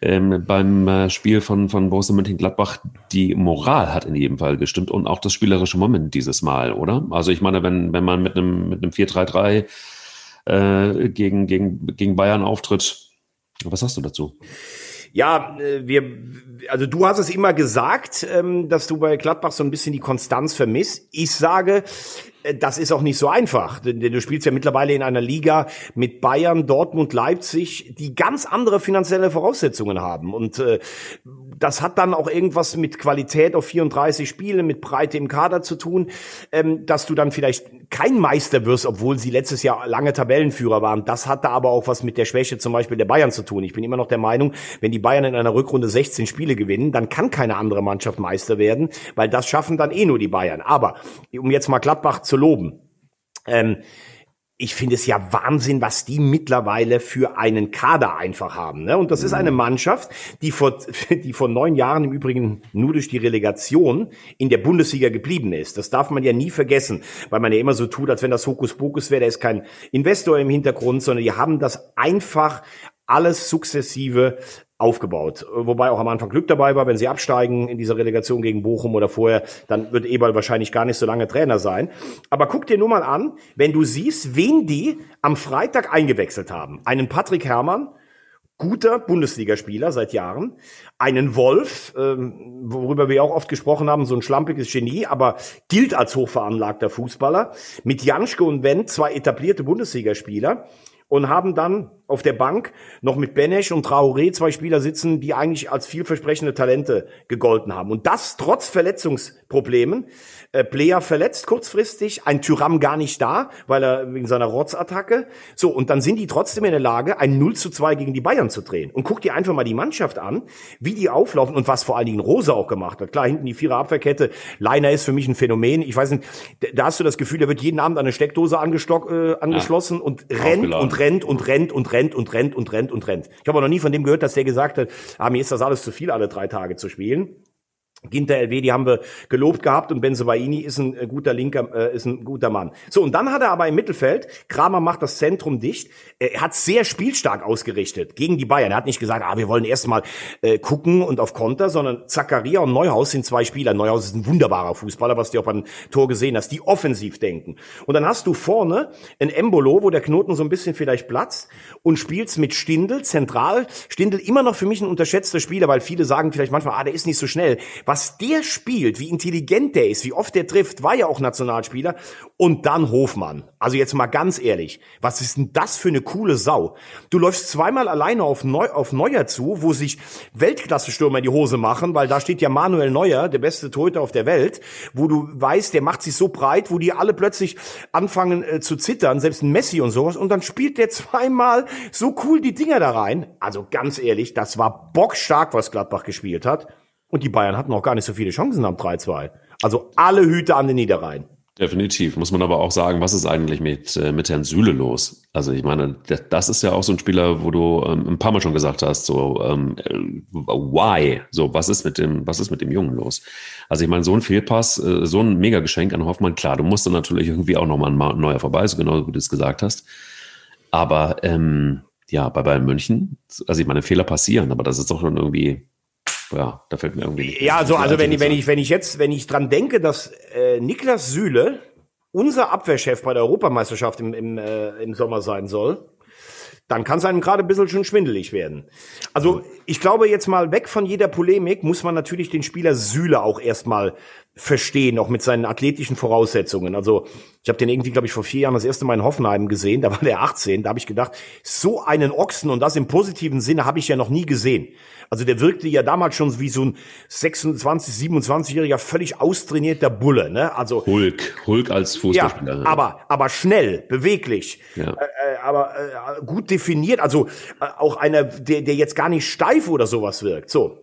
Ähm, beim äh, Spiel von, von Borussia Mönchengladbach, die Moral hat in jedem Fall gestimmt und auch das spielerische Moment dieses Mal, oder? Also ich meine, wenn, wenn man mit einem, mit einem 4-3-3 äh, gegen, gegen, gegen Bayern auftritt, was hast du dazu? Ja, äh, wir, also du hast es immer gesagt, ähm, dass du bei Gladbach so ein bisschen die Konstanz vermisst. Ich sage, das ist auch nicht so einfach, denn du spielst ja mittlerweile in einer Liga mit Bayern, Dortmund, Leipzig, die ganz andere finanzielle Voraussetzungen haben. Und äh, das hat dann auch irgendwas mit Qualität auf 34 Spiele, mit Breite im Kader zu tun, ähm, dass du dann vielleicht kein Meister wirst, obwohl sie letztes Jahr lange Tabellenführer waren. Das hatte aber auch was mit der Schwäche zum Beispiel der Bayern zu tun. Ich bin immer noch der Meinung, wenn die Bayern in einer Rückrunde 16 Spiele gewinnen, dann kann keine andere Mannschaft Meister werden, weil das schaffen dann eh nur die Bayern. Aber um jetzt mal Gladbach zu loben. Ähm, ich finde es ja Wahnsinn, was die mittlerweile für einen Kader einfach haben. Ne? Und das ist eine Mannschaft, die vor, die vor neun Jahren im Übrigen nur durch die Relegation in der Bundesliga geblieben ist. Das darf man ja nie vergessen, weil man ja immer so tut, als wenn das Hokuspokus wäre. Da ist kein Investor im Hintergrund, sondern die haben das einfach alles sukzessive aufgebaut. Wobei auch am Anfang Glück dabei war, wenn sie absteigen in dieser Relegation gegen Bochum oder vorher, dann wird Eberl wahrscheinlich gar nicht so lange Trainer sein. Aber guck dir nur mal an, wenn du siehst, wen die am Freitag eingewechselt haben. Einen Patrick Herrmann, guter Bundesligaspieler seit Jahren, einen Wolf, ähm, worüber wir auch oft gesprochen haben, so ein schlampiges Genie, aber gilt als hochveranlagter Fußballer, mit Janschke und Wendt zwei etablierte Bundesligaspieler und haben dann auf der Bank noch mit Benesch und Traoré zwei Spieler sitzen, die eigentlich als vielversprechende Talente gegolten haben. Und das trotz Verletzungsproblemen. Äh, Player verletzt kurzfristig, ein Tyram gar nicht da, weil er wegen seiner Rotzattacke. So, und dann sind die trotzdem in der Lage, ein 0 zu 2 gegen die Bayern zu drehen. Und guck dir einfach mal die Mannschaft an, wie die auflaufen und was vor allen Dingen Rose auch gemacht hat. Klar, hinten die Vierer Abwehrkette. Leiner ist für mich ein Phänomen. Ich weiß nicht, da hast du das Gefühl, der wird jeden Abend an eine Steckdose angestock, äh, angeschlossen ja. und rennt und rennt und rennt und rennt und rennt und rennt und rennt. Ich habe noch nie von dem gehört, dass der gesagt hat, ah, mir ist das alles zu viel, alle drei Tage zu spielen. Ginter LW, die haben wir gelobt gehabt und Benzobaini ist ein äh, guter linker, äh, ist ein guter Mann. So, und dann hat er aber im Mittelfeld, Kramer macht das Zentrum dicht, er hat sehr spielstark ausgerichtet gegen die Bayern. Er hat nicht gesagt, ah, wir wollen erstmal äh, gucken und auf Konter, sondern Zakaria und Neuhaus sind zwei Spieler. Neuhaus ist ein wunderbarer Fußballer, was du auch beim Tor gesehen hast, die offensiv denken. Und dann hast du vorne ein Embolo, wo der Knoten so ein bisschen vielleicht platzt und spielst mit Stindel zentral. Stindel immer noch für mich ein unterschätzter Spieler, weil viele sagen vielleicht manchmal, ah, der ist nicht so schnell was der spielt, wie intelligent der ist, wie oft der trifft, war ja auch Nationalspieler. Und dann Hofmann. Also jetzt mal ganz ehrlich, was ist denn das für eine coole Sau? Du läufst zweimal alleine auf, Neu auf Neuer zu, wo sich Weltklasse-Stürmer in die Hose machen, weil da steht ja Manuel Neuer, der beste Torhüter auf der Welt, wo du weißt, der macht sich so breit, wo die alle plötzlich anfangen äh, zu zittern, selbst ein Messi und sowas. Und dann spielt der zweimal so cool die Dinger da rein. Also ganz ehrlich, das war bockstark, was Gladbach gespielt hat. Und die Bayern hatten auch gar nicht so viele Chancen am 3-2. Also alle Hüte an den Niederrhein. Definitiv. Muss man aber auch sagen, was ist eigentlich mit, äh, mit Herrn Süle los? Also ich meine, das ist ja auch so ein Spieler, wo du ähm, ein paar Mal schon gesagt hast, so ähm, äh, why? So, was ist mit dem, was ist mit dem Jungen los? Also ich meine, so ein Fehlpass, äh, so ein Mega-Geschenk an Hoffmann, klar, du musst dann natürlich irgendwie auch nochmal ein neuer vorbei, so genau wie du es gesagt hast. Aber ähm, ja, bei Bayern München, also ich meine, Fehler passieren, aber das ist doch schon irgendwie ja, da fällt mir irgendwie. Ja, also, also wenn ich, wenn ich, wenn ich jetzt, wenn ich dran denke, dass äh, Niklas Süle unser Abwehrchef bei der Europameisterschaft im, im, äh, im Sommer sein soll, dann kann es einem gerade ein bisschen schon schwindelig werden. Also ich glaube jetzt mal weg von jeder Polemik muss man natürlich den Spieler Süle auch erstmal verstehen, auch mit seinen athletischen Voraussetzungen. Also ich habe den irgendwie, glaube ich, vor vier Jahren das erste Mal in Hoffenheim gesehen, da war der 18, da habe ich gedacht, so einen Ochsen und das im positiven Sinne habe ich ja noch nie gesehen. Also der wirkte ja damals schon wie so ein 26, 27-jähriger völlig austrainierter Bulle, ne? Also Hulk, Hulk als Fußballspieler. Ja, aber aber schnell, beweglich, Ja. äh, äh, aber äh, gut definiert, also äh, auch einer, der der jetzt gar nicht steif oder sowas wirkt. So,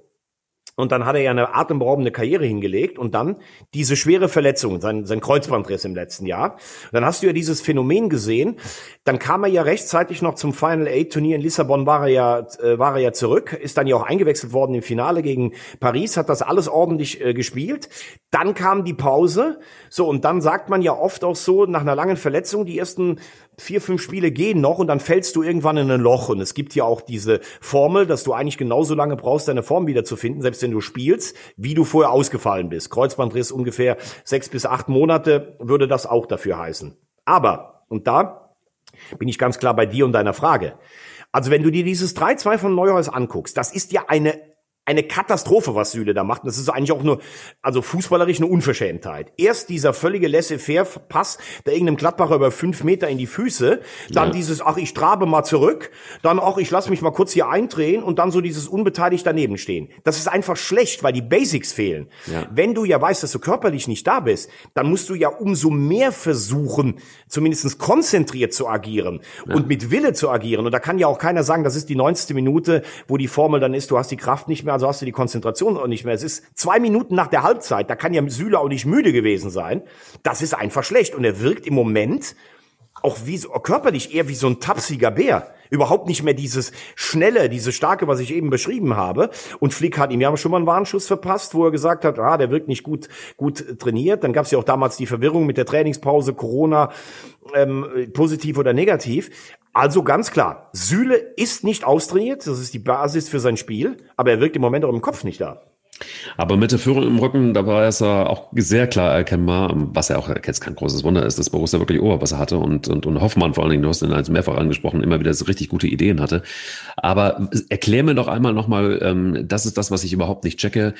und dann hat er ja eine atemberaubende Karriere hingelegt und dann diese schwere Verletzung, sein, sein Kreuzbandriss im letzten Jahr. Und dann hast du ja dieses Phänomen gesehen. Dann kam er ja rechtzeitig noch zum Final Eight Turnier in Lissabon, war er ja, äh, war er ja zurück, ist dann ja auch eingewechselt worden im Finale gegen Paris, hat das alles ordentlich äh, gespielt. Dann kam die Pause. So, und dann sagt man ja oft auch so, nach einer langen Verletzung, die ersten vier, fünf Spiele gehen noch und dann fällst du irgendwann in ein Loch. Und es gibt ja auch diese Formel, dass du eigentlich genauso lange brauchst, deine Form wiederzufinden, selbst wenn du spielst, wie du vorher ausgefallen bist. Kreuzbandriss ungefähr sechs bis acht Monate würde das auch dafür heißen. Aber, und da bin ich ganz klar bei dir und deiner Frage. Also wenn du dir dieses 3-2 von Neuhaus anguckst, das ist ja eine eine Katastrophe, was Süle da macht. Und das ist eigentlich auch nur, also fußballerisch eine Unverschämtheit. Erst dieser völlige Laissez-faire-Pass, der irgendeinem Gladbacher über fünf Meter in die Füße, dann Ja. dieses, ach, ich trabe mal zurück, dann auch, ich lass mich mal kurz hier eindrehen und dann so dieses unbeteiligt daneben stehen. Das ist einfach schlecht, weil die Basics fehlen. Ja. Wenn du ja weißt, dass du körperlich nicht da bist, dann musst du ja umso mehr versuchen, zumindest konzentriert zu agieren und mit Wille zu agieren. Und da kann ja auch keiner sagen, das ist die 90. Minute, wo die Formel dann ist, du hast die Kraft nicht mehr, also hast du die Konzentration auch nicht mehr. Es ist zwei Minuten nach der Halbzeit, da kann ja Süle auch nicht müde gewesen sein. Das ist einfach schlecht. Und er wirkt im Moment auch wie so, körperlich eher wie so ein tapsiger Bär. Überhaupt nicht mehr dieses schnelle, diese starke, was ich eben beschrieben habe. Und Flick hat ihm ja schon mal einen Warnschuss verpasst, wo er gesagt hat, ah, der wirkt nicht gut, gut trainiert. Dann gab es ja auch damals die Verwirrung mit der Trainingspause, Corona, ähm, positiv oder negativ. Also ganz klar, Süle ist nicht austrainiert, das ist die Basis für sein Spiel, aber er wirkt im Moment auch im Kopf nicht da. Aber mit der Führung im Rücken, da war es auch sehr klar erkennbar, was ja auch jetzt kein großes Wunder ist, dass Borussia wirklich Oberwasser hatte und, und, und Hoffmann vor allen Dingen, du hast ihn als mehrfach angesprochen, immer wieder so richtig gute Ideen hatte. Aber erklär mir doch einmal nochmal, ähm, das ist das, was ich überhaupt nicht checke.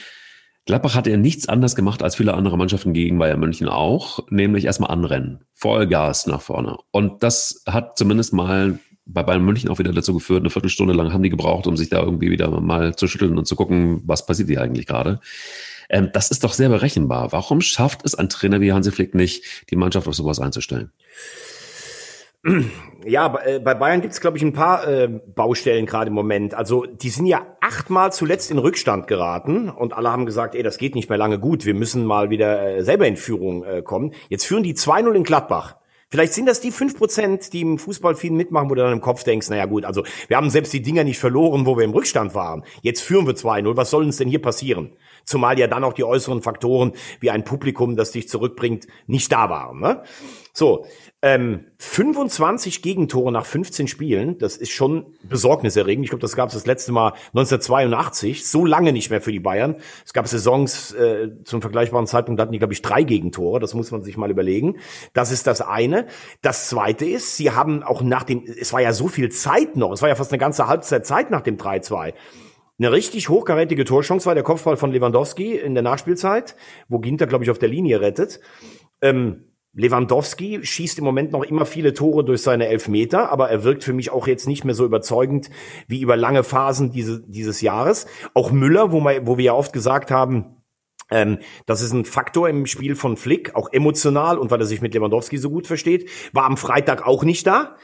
Gladbach hat ja nichts anders gemacht als viele andere Mannschaften gegen Bayern München auch, nämlich erstmal anrennen, Vollgas nach vorne. Und das hat zumindest mal bei Bayern München auch wieder dazu geführt, eine Viertelstunde lang haben die gebraucht, um sich da irgendwie wieder mal zu schütteln und zu gucken, was passiert hier eigentlich gerade. Ähm, das ist doch sehr berechenbar. Warum schafft es ein Trainer wie Hansi Flick nicht, die Mannschaft auf sowas einzustellen? Ja, bei äh, bei Bayern gibt's glaube ich, ein paar äh, Baustellen gerade im Moment. Also die sind ja achtmal zuletzt in Rückstand geraten und alle haben gesagt, ey, das geht nicht mehr lange gut, wir müssen mal wieder äh, selber in Führung äh, kommen. Jetzt führen die 2-0 in Gladbach. Vielleicht sind das die 5%, die im Fußball viel mitmachen, wo du dann im Kopf denkst, naja gut, also wir haben selbst die Dinger nicht verloren, wo wir im Rückstand waren. Jetzt führen wir 2-0, was soll uns denn hier passieren? Zumal ja dann auch die äußeren Faktoren wie ein Publikum, das dich zurückbringt, nicht da waren. Ne? So, ähm, 25 Gegentore nach 15 Spielen, das ist schon besorgniserregend. Ich glaube, das gab es das letzte Mal 1982, so lange nicht mehr für die Bayern. Es gab Saisons äh, zum vergleichbaren Zeitpunkt, da hatten die, glaube ich, drei Gegentore. Das muss man sich mal überlegen. Das ist das eine. Das zweite ist, sie haben auch nach dem, es war ja so viel Zeit noch, es war ja fast eine ganze Halbzeit Zeit nach dem 3-2. Eine richtig hochkarätige Torchance war der Kopfball von Lewandowski in der Nachspielzeit, wo Ginter, glaube ich, auf der Linie rettet. Ähm, Lewandowski schießt im Moment noch immer viele Tore durch seine Elfmeter, aber er wirkt für mich auch jetzt nicht mehr so überzeugend wie über lange Phasen diese, dieses Jahres. Auch Müller, wo, wir, wo wir ja oft gesagt haben, ähm, das ist ein Faktor im Spiel von Flick, auch emotional und weil er sich mit Lewandowski so gut versteht, war am Freitag auch nicht da.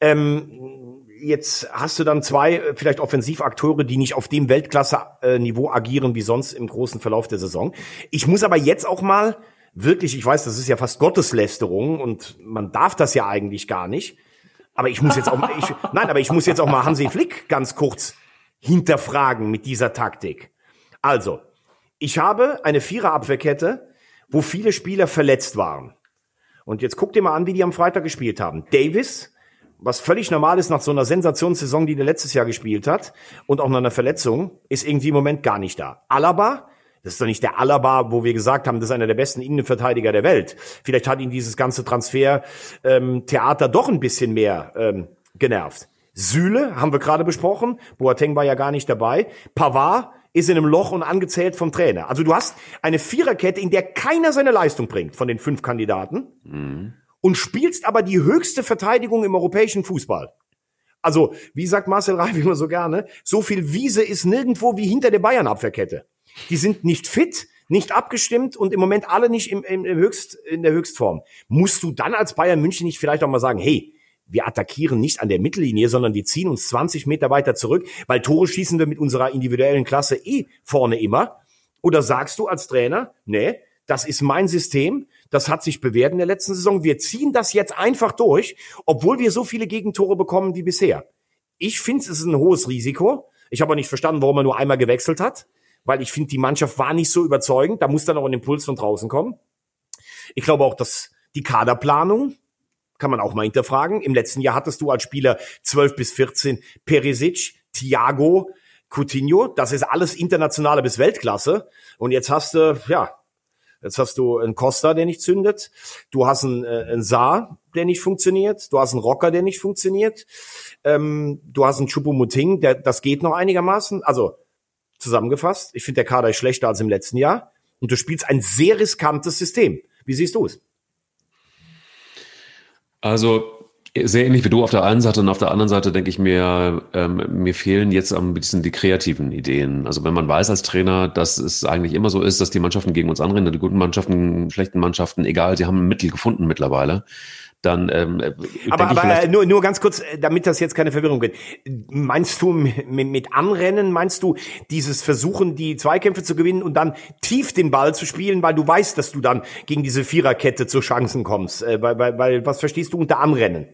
Ähm, jetzt hast du dann zwei äh, vielleicht Offensivakteure, die nicht auf dem Weltklasse-Niveau agieren wie sonst im großen Verlauf der Saison. Ich muss aber jetzt auch mal wirklich, ich weiß, das ist ja fast Gotteslästerung und man darf das ja eigentlich gar nicht. Aber ich muss jetzt auch mal, ich, nein, aber ich muss jetzt auch mal Hansi Flick ganz kurz hinterfragen mit dieser Taktik. Also, ich habe eine Viererabwehrkette, wo viele Spieler verletzt waren. Und jetzt guck dir mal an, wie die am Freitag gespielt haben. Davis, was völlig normal ist nach so einer Sensationssaison, die der letztes Jahr gespielt hat, und auch nach einer Verletzung, ist irgendwie im Moment gar nicht da. Alaba, das ist doch nicht der Alaba, wo wir gesagt haben, das ist einer der besten Innenverteidiger der Welt. Vielleicht hat ihn dieses ganze Transfer-Theater doch ein bisschen mehr ähm, genervt. Süle haben wir gerade besprochen. Boateng war ja gar nicht dabei. Pavard ist in einem Loch und angezählt vom Trainer. Also du hast eine Viererkette, in der keiner seine Leistung bringt von den fünf Kandidaten mhm. und spielst aber die höchste Verteidigung im europäischen Fußball. Also, wie sagt Marcel Reif immer so gerne, so viel Wiese ist nirgendwo wie hinter der Bayern-Abwehrkette. Die sind nicht fit, nicht abgestimmt und im Moment alle nicht im, im, im Höchst, in der Höchstform. Musst du dann als Bayern München nicht vielleicht auch mal sagen, hey, wir attackieren nicht an der Mittellinie, sondern wir ziehen uns 20 Meter weiter zurück, weil Tore schießen wir mit unserer individuellen Klasse eh vorne immer. Oder sagst du als Trainer, nee, das ist mein System, das hat sich bewährt in der letzten Saison, wir ziehen das jetzt einfach durch, obwohl wir so viele Gegentore bekommen wie bisher. Ich finde, es ist ein hohes Risiko. Ich habe nicht verstanden, warum er nur einmal gewechselt hat, weil ich finde, die Mannschaft war nicht so überzeugend. Da muss dann auch ein Impuls von draußen kommen. Ich glaube auch, dass die Kaderplanung kann man auch mal hinterfragen. Im letzten Jahr hattest du als Spieler 12 bis 14 Perisic, Thiago, Coutinho. Das ist alles internationale bis Weltklasse. Und jetzt hast du, ja, jetzt hast du einen Costa, der nicht zündet. Du hast einen, äh, einen Saar, der nicht funktioniert. Du hast einen Rocker, der nicht funktioniert. Ähm, du hast einen Choupo-Moting, der, das geht noch einigermaßen. Also, zusammengefasst, ich finde, der Kader ist schlechter als im letzten Jahr. Und du spielst ein sehr riskantes System. Wie siehst du es? Also sehr ähnlich wie du auf der einen Seite und auf der anderen Seite denke ich mir, ähm, mir fehlen jetzt ein bisschen die kreativen Ideen. Also wenn man weiß als Trainer, dass es eigentlich immer so ist, dass die Mannschaften gegen uns anrennen, die guten Mannschaften, schlechten Mannschaften, egal, sie haben ein Mittel gefunden mittlerweile dann ähm, aber, aber nur nur ganz kurz damit das jetzt keine Verwirrung gibt meinst du mit, mit Anrennen meinst du dieses Versuchen die Zweikämpfe zu gewinnen und dann tief den Ball zu spielen weil du weißt dass du dann gegen diese Viererkette zu Chancen kommst? Äh, weil, weil, weil was verstehst du unter Anrennen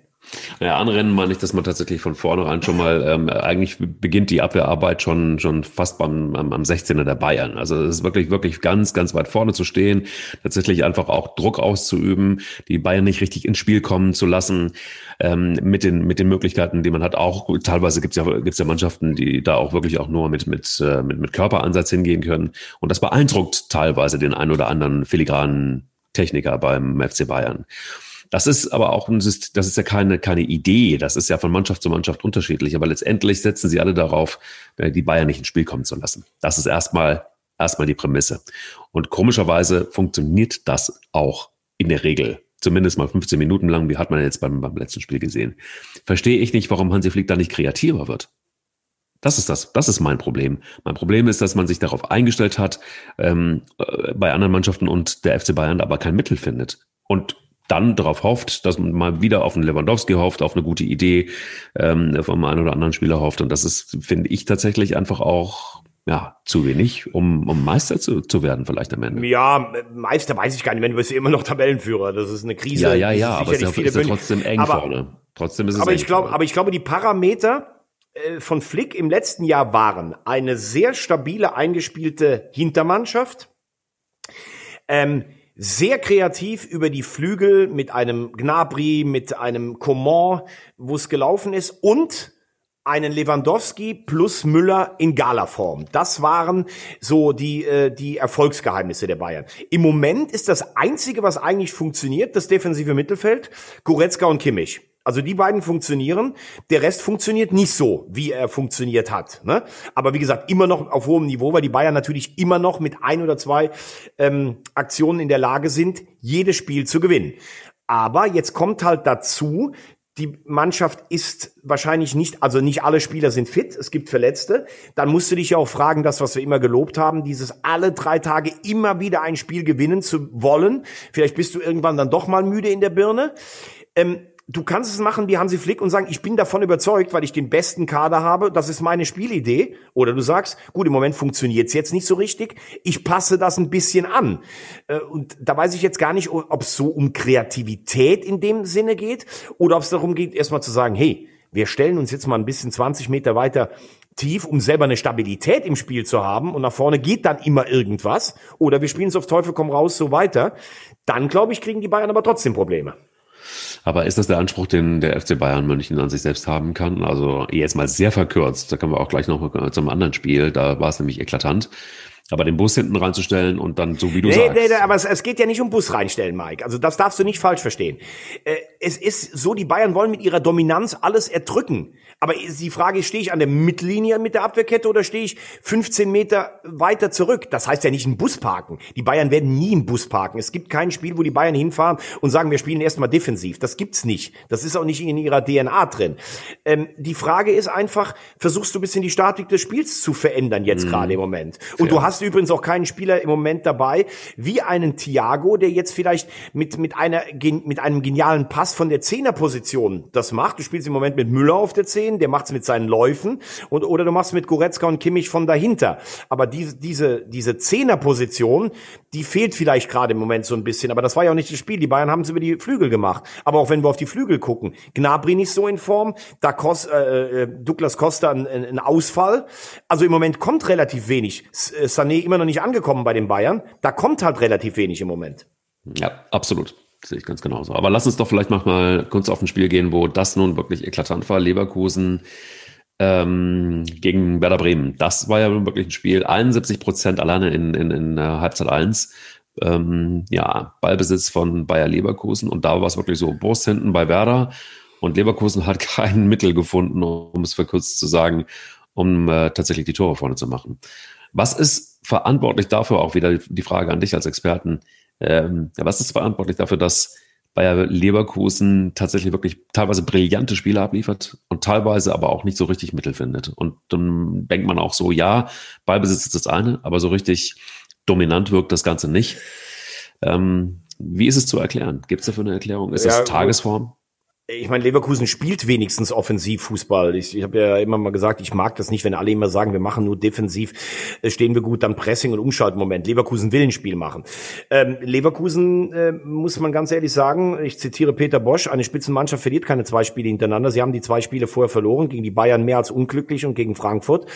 ja, anrennen meine ich, dass man tatsächlich von vornherein schon mal, ähm, eigentlich beginnt die Abwehrarbeit schon, schon fast beim, am, am 16er der Bayern. Also es ist wirklich, wirklich ganz, ganz weit vorne zu stehen, tatsächlich einfach auch Druck auszuüben, die Bayern nicht richtig ins Spiel kommen zu lassen, ähm, mit den, mit den Möglichkeiten, die man hat. Auch teilweise gibt's ja, gibt's ja Mannschaften, die da auch wirklich auch nur mit, mit, äh, mit, mit Körperansatz hingehen können. Und das beeindruckt teilweise den einen oder anderen filigranen Techniker beim FC Bayern. Das ist aber auch ein System, das ist ja keine, keine Idee. Das ist ja von Mannschaft zu Mannschaft unterschiedlich. Aber letztendlich setzen sie alle darauf, äh, die Bayern nicht ins Spiel kommen zu lassen. Das ist erstmal, erstmal die Prämisse. Und komischerweise funktioniert das auch in der Regel. Zumindest mal 15 Minuten lang, wie hat man jetzt beim, beim letzten Spiel gesehen. Verstehe ich nicht, warum Hansi Flick da nicht kreativer wird. Das ist das. Das ist mein Problem. Mein Problem ist, dass man sich darauf eingestellt hat, ähm, äh, bei anderen Mannschaften und der FC Bayern aber kein Mittel findet. Und dann darauf hofft, dass man mal wieder auf einen Lewandowski hofft, auf eine gute Idee ähm, vom einen oder anderen Spieler hofft. Und das ist, finde ich, tatsächlich einfach auch ja, zu wenig, um, um Meister zu, zu werden, vielleicht am Ende. Ja, Meister weiß ich gar nicht, wenn du bist immer noch Tabellenführer. Das ist eine Krise. Ja, ja, ja, aber es ist, ist ja trotzdem eng aber, vorne. Trotzdem ist es aber ich glaube, aber ich glaube, die Parameter äh, von Flick im letzten Jahr waren eine sehr stabile, eingespielte Hintermannschaft. Ähm, sehr kreativ über die Flügel mit einem Gnabry, mit einem Coman, wo es gelaufen ist und einen Lewandowski plus Müller in Galaform. Das waren so die, äh, die Erfolgsgeheimnisse der Bayern. Im Moment ist das Einzige, was eigentlich funktioniert, das defensive Mittelfeld, Goretzka und Kimmich. Also die beiden funktionieren. Der Rest funktioniert nicht so, wie er funktioniert hat. Ne? Aber wie gesagt, immer noch auf hohem Niveau, weil die Bayern natürlich immer noch mit ein oder zwei ähm, Aktionen in der Lage sind, jedes Spiel zu gewinnen. Aber jetzt kommt halt dazu, die Mannschaft ist wahrscheinlich nicht, also nicht alle Spieler sind fit, es gibt Verletzte. Dann musst du dich ja auch fragen, das, was wir immer gelobt haben, dieses alle drei Tage immer wieder ein Spiel gewinnen zu wollen. Vielleicht bist du irgendwann dann doch mal müde in der Birne. Ähm, du kannst es machen wie Hansi Flick und sagen, ich bin davon überzeugt, weil ich den besten Kader habe, das ist meine Spielidee. Oder du sagst, gut, im Moment funktioniert es jetzt nicht so richtig, ich passe das ein bisschen an. Äh, und da weiß ich jetzt gar nicht, ob es so um Kreativität in dem Sinne geht oder ob es darum geht, erstmal zu sagen, hey, wir stellen uns jetzt mal ein bisschen 20 Meter weiter tief, um selber eine Stabilität im Spiel zu haben und nach vorne geht dann immer irgendwas oder wir spielen es auf Teufel komm raus so weiter, dann glaube ich, kriegen die Bayern aber trotzdem Probleme. Aber ist das der Anspruch, den der FC Bayern München an sich selbst haben kann? Also jetzt mal sehr verkürzt, da kommen wir auch gleich noch zum anderen Spiel, da war es nämlich eklatant. Aber den Bus hinten reinzustellen und dann so wie du nee, sagst. Nee, nee, aber es, es geht ja nicht um Bus reinstellen, Mike. Also das darfst du nicht falsch verstehen. Äh, es ist so, die Bayern wollen mit ihrer Dominanz alles erdrücken. Aber die Frage ist, stehe ich an der Mittellinie mit der Abwehrkette oder stehe ich 15 Meter weiter zurück? Das heißt ja nicht einen Bus parken. Die Bayern werden nie einen Bus parken. Es gibt kein Spiel, wo die Bayern hinfahren und sagen, wir spielen erstmal defensiv. Das gibt's nicht. Das ist auch nicht in ihrer DNA drin. Ähm, die Frage ist einfach, versuchst du ein bisschen die Statik des Spiels zu verändern jetzt mhm. gerade im Moment? Und Fair. du hast übrigens auch keinen Spieler im Moment dabei, wie einen Thiago, der jetzt vielleicht mit, mit einer, mit einem genialen Pass von der Zehnerposition das macht. Du spielst im Moment mit Müller auf der Zehn, der macht's mit seinen Läufen und oder du machst mit Goretzka und Kimmich von dahinter. Aber diese diese diese Zehnerposition, die fehlt vielleicht gerade im Moment so ein bisschen. Aber das war ja auch nicht das Spiel. Die Bayern haben es über die Flügel gemacht. Aber auch wenn wir auf die Flügel gucken, Gnabry nicht so in Form, da Kos, äh, äh Douglas Costa ein, ein Ausfall. Also im Moment kommt relativ wenig. Äh, Sané immer noch nicht angekommen bei den Bayern. Da kommt halt relativ wenig im Moment. Ja, absolut. Sehe ich ganz genauso. Aber lass uns doch vielleicht mal kurz auf ein Spiel gehen, wo das nun wirklich eklatant war. Leverkusen ähm, gegen Werder Bremen. Das war ja wirklich ein Spiel. 71 Prozent alleine in, in, in Halbzeit 1. Ähm, ja, Ballbesitz von Bayer Leverkusen. Und da war es wirklich so, Brust hinten bei Werder. Und Leverkusen hat kein Mittel gefunden, um es verkürzt zu sagen, um äh, tatsächlich die Tore vorne zu machen. Was ist verantwortlich dafür, auch wieder die Frage an dich als Experten, ähm, was ist verantwortlich dafür, dass Bayer Leverkusen tatsächlich wirklich teilweise brillante Spiele abliefert und teilweise aber auch nicht so richtig Mittel findet. Und dann denkt man auch so, ja, Ballbesitz ist das eine, aber so richtig dominant wirkt das Ganze nicht. Ähm, wie ist es zu erklären? Gibt es dafür eine Erklärung? Ist ja, das Tagesform? Ich meine, Leverkusen spielt wenigstens Offensivfußball. Ich, ich habe ja immer mal gesagt, ich mag das nicht, wenn alle immer sagen, wir machen nur defensiv, äh, stehen wir gut, dann Pressing und Umschaltmoment. Leverkusen will ein Spiel machen. Ähm, Leverkusen, äh, muss man ganz ehrlich sagen, ich zitiere Peter Bosch, eine Spitzenmannschaft verliert keine zwei Spiele hintereinander. Sie haben die zwei Spiele vorher verloren, gegen die Bayern mehr als unglücklich und gegen Frankfurt.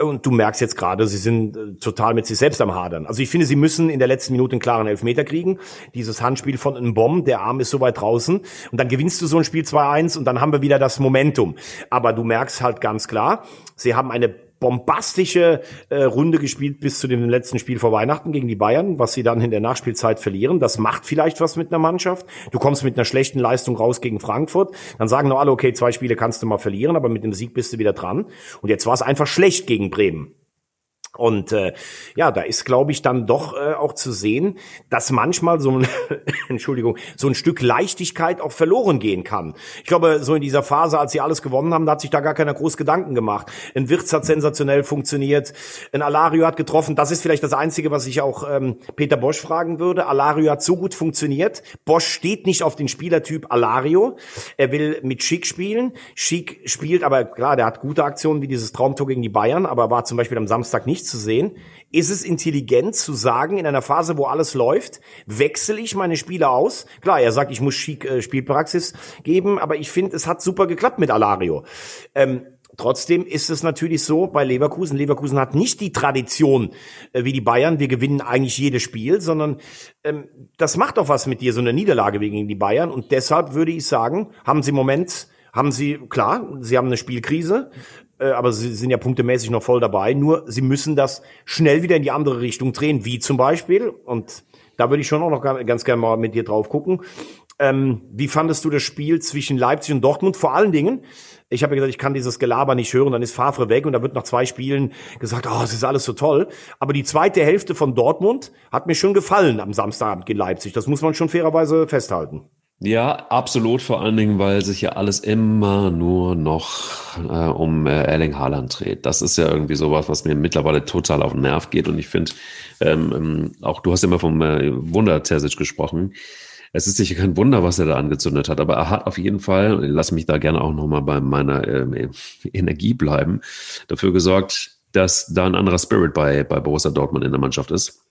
Und du merkst jetzt gerade, sie sind äh, total mit sich selbst am Hadern. Also ich finde, sie müssen in der letzten Minute einen klaren Elfmeter kriegen. Dieses Handspiel von einem Bomb, der Arm ist so weit draußen. Und dann gewinnst du so ein Spiel Spiel 2-1 und dann haben wir wieder das Momentum. Aber du merkst halt ganz klar, sie haben eine bombastische äh, Runde gespielt bis zu dem letzten Spiel vor Weihnachten gegen die Bayern, was sie dann in der Nachspielzeit verlieren. Das macht vielleicht was mit einer Mannschaft. Du kommst mit einer schlechten Leistung raus gegen Frankfurt. Dann sagen nur alle, okay, zwei Spiele kannst du mal verlieren, aber mit dem Sieg bist du wieder dran. Und jetzt war es einfach schlecht gegen Bremen. Und äh, ja, da ist, glaube ich, dann doch äh, auch zu sehen, dass manchmal so ein, Entschuldigung, so ein Stück Leichtigkeit auch verloren gehen kann. Ich glaube, so in dieser Phase, als sie alles gewonnen haben, da hat sich da gar keiner groß Gedanken gemacht. Ein Wirtz hat sensationell funktioniert, ein Alario hat getroffen. Das ist vielleicht das Einzige, was ich auch ähm, Peter Bosch fragen würde. Alario hat so gut funktioniert. Bosch steht nicht auf den Spielertyp Alario. Er will mit Schick spielen. Schick spielt, aber klar, der hat gute Aktionen wie dieses Traumtor gegen die Bayern, aber war zum Beispiel am Samstag nicht nicht zu sehen. Ist es intelligent zu sagen, in einer Phase, wo alles läuft, wechsle ich meine Spieler aus? Klar, er sagt, ich muss Schick äh, Spielpraxis geben, aber ich finde, es hat super geklappt mit Alario. Ähm, Trotzdem ist es natürlich so bei Leverkusen. Leverkusen hat nicht die Tradition äh, wie die Bayern. Wir gewinnen eigentlich jedes Spiel, sondern ähm, das macht doch was mit dir, so eine Niederlage gegen die Bayern. Und deshalb würde ich sagen, haben sie im Moment, haben sie, klar, sie haben eine Spielkrise. Äh, aber sie sind ja punktemäßig noch voll dabei. Nur sie müssen das schnell wieder in die andere Richtung drehen, wie zum Beispiel, und da würde ich schon auch noch ganz gerne mal mit dir drauf gucken. Ähm, wie fandest du das Spiel zwischen Leipzig und Dortmund? Vor allen Dingen, ich habe ja gesagt, ich kann dieses Gelaber nicht hören, dann ist Favre weg und da wird nach zwei Spielen gesagt, oh, es ist alles so toll. Aber die zweite Hälfte von Dortmund hat mir schon gefallen am Samstagabend in Leipzig. Das muss man schon fairerweise festhalten. Ja, absolut, vor allen Dingen, weil sich ja alles immer nur noch äh, um äh, Erling Haaland dreht. Das ist ja irgendwie sowas, was mir mittlerweile total auf den Nerv geht. Und ich finde, ähm, ähm, auch du hast immer vom äh, Wunder Terzic gesprochen. Es ist sicher kein Wunder, was er da angezündet hat, aber er hat auf jeden Fall, lass mich da gerne auch nochmal bei meiner äh, Energie bleiben, dafür gesorgt, dass da ein anderer Spirit bei, bei Borussia Dortmund in der Mannschaft ist.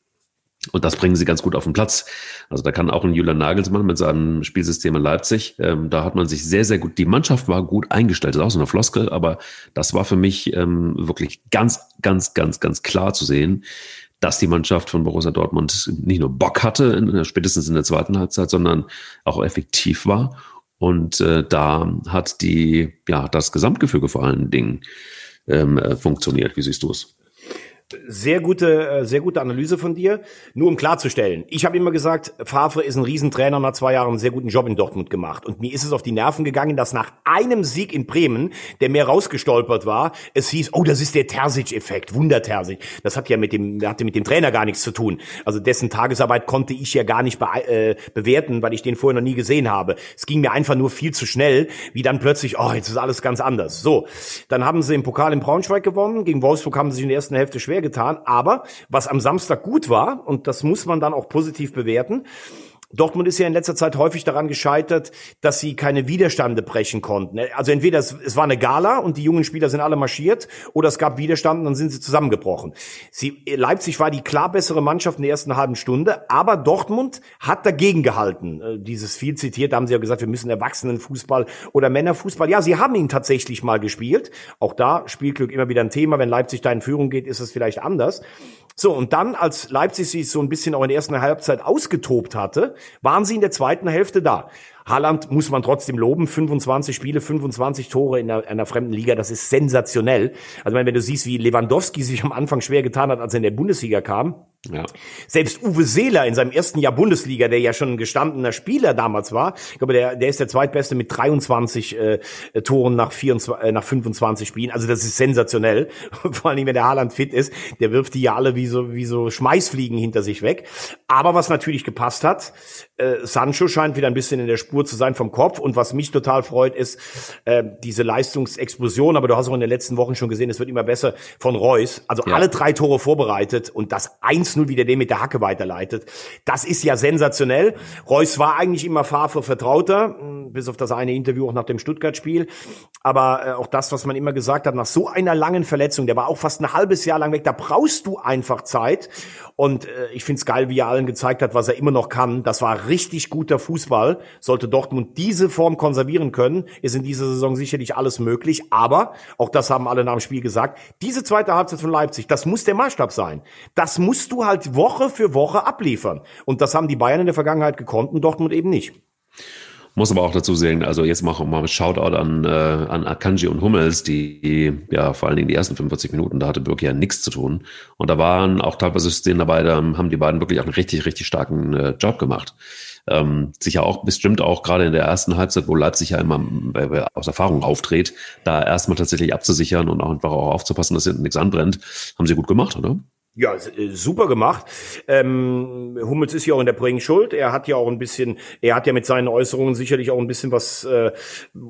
Und das bringen sie ganz gut auf den Platz. Also da kann auch ein Julian Nagelsmann mit seinem Spielsystem in Leipzig, ähm, da hat man sich sehr, sehr gut, die Mannschaft war gut eingestellt, das ist auch so eine Floskel, aber das war für mich ähm, wirklich ganz, ganz, ganz, ganz klar zu sehen, dass die Mannschaft von Borussia Dortmund nicht nur Bock hatte, in, spätestens in der zweiten Halbzeit, sondern auch effektiv war. Und äh, da hat die, ja, das Gesamtgefüge vor allen Dingen ähm, äh, funktioniert. Wie siehst du es? Sehr gute, äh, sehr gute Analyse von dir. Nur um klarzustellen, ich habe immer gesagt, Favre ist ein Riesentrainer und hat zwei Jahre einen sehr guten Job in Dortmund gemacht. Und mir ist es auf die Nerven gegangen, dass nach einem Sieg in Bremen, der mehr rausgestolpert war, es hieß, oh, das ist der Terzic-Effekt, Wunder-Terzic. Das hat ja mit dem, hatte mit dem Trainer gar nichts zu tun. Also dessen Tagesarbeit konnte ich ja gar nicht be äh, bewerten, weil ich den vorher noch nie gesehen habe. Es ging mir einfach nur viel zu schnell, wie dann plötzlich, oh, jetzt ist alles ganz anders. So, dann haben sie im Pokal in Braunschweig gewonnen. Gegen Wolfsburg haben sie sich in der ersten Hälfte schwer getan. Aber was am Samstag gut war, und das muss man dann auch positiv bewerten, Dortmund ist ja in letzter Zeit häufig daran gescheitert, dass sie keine Widerstände brechen konnten. Also entweder es, es, war eine Gala und die jungen Spieler sind alle marschiert, oder es gab Widerstand und dann sind sie zusammengebrochen. Sie, Leipzig war die klar bessere Mannschaft in der ersten halben Stunde, aber Dortmund hat dagegen gehalten. Äh, dieses viel zitiert, da haben sie ja gesagt, wir müssen Erwachsenenfußball oder Männerfußball. Ja, sie haben ihn tatsächlich mal gespielt. Auch da Spielglück immer wieder ein Thema. Wenn Leipzig da in Führung geht, ist es vielleicht anders. So, und dann, als Leipzig sich so ein bisschen auch in der ersten Halbzeit ausgetobt hatte, waren sie in der zweiten Hälfte da. Haaland muss man trotzdem loben. 25 Spiele, 25 Tore in einer, einer fremden Liga, das ist sensationell. Also wenn du siehst, wie Lewandowski sich am Anfang schwer getan hat, als er in der Bundesliga kam, ja. Selbst Uwe Seeler in seinem ersten Jahr Bundesliga, der ja schon ein gestandener Spieler damals war, ich glaube, der, der ist der zweitbeste mit 23 äh, Toren nach, 24, äh, nach 25 Spielen. Also das ist sensationell. Vor allem, wenn der Haaland fit ist, der wirft die ja alle wie so, wie so Schmeißfliegen hinter sich weg. Aber was natürlich gepasst hat, äh, Sancho scheint wieder ein bisschen in der Spur zu sein vom Kopf. Und was mich total freut, ist äh, diese Leistungsexplosion. Aber du hast auch in den letzten Wochen schon gesehen, es wird immer besser von Reus. Also ja. alle drei Tore vorbereitet und das eins 1-0 wie der den mit der Hacke weiterleitet. Das ist ja sensationell. Reus war eigentlich immer Favre vertrauter, hm, bis auf das eine Interview auch nach dem Stuttgart-Spiel. Aber äh, auch das, was man immer gesagt hat, nach so einer langen Verletzung, der war auch fast ein halbes Jahr lang weg, da brauchst du einfach Zeit. Und äh, ich find's geil, wie er allen gezeigt hat, was er immer noch kann. Das war richtig guter Fußball. Sollte Dortmund diese Form konservieren können, ist in dieser Saison sicherlich alles möglich. Aber, auch das haben alle nach dem Spiel gesagt, diese zweite Halbzeit von Leipzig, das muss der Maßstab sein. Das musst du halt Woche für Woche abliefern. Und das haben die Bayern in der Vergangenheit gekonnt und Dortmund eben nicht. Muss aber auch dazu sehen, also jetzt machen wir mal Shoutout an, äh, an Akanji und Hummels, die ja vor allen Dingen die ersten 45 Minuten, da hatte Birki ja nichts zu tun. Und da waren auch teilweise Szenen dabei, da haben die beiden wirklich auch einen richtig, richtig starken äh, Job gemacht. Ähm, sicher auch bestimmt auch gerade in der ersten Halbzeit, wo Leipzig ja immer äh, aus Erfahrung auftritt, da erstmal tatsächlich abzusichern und auch einfach auch aufzupassen, dass hinten nichts anbrennt, haben sie gut gemacht, oder? Ja, äh, super gemacht. Ähm, Hummels ist ja auch in der Bring schuld. Er hat ja auch ein bisschen, er hat ja mit seinen Äußerungen sicherlich auch ein bisschen was äh,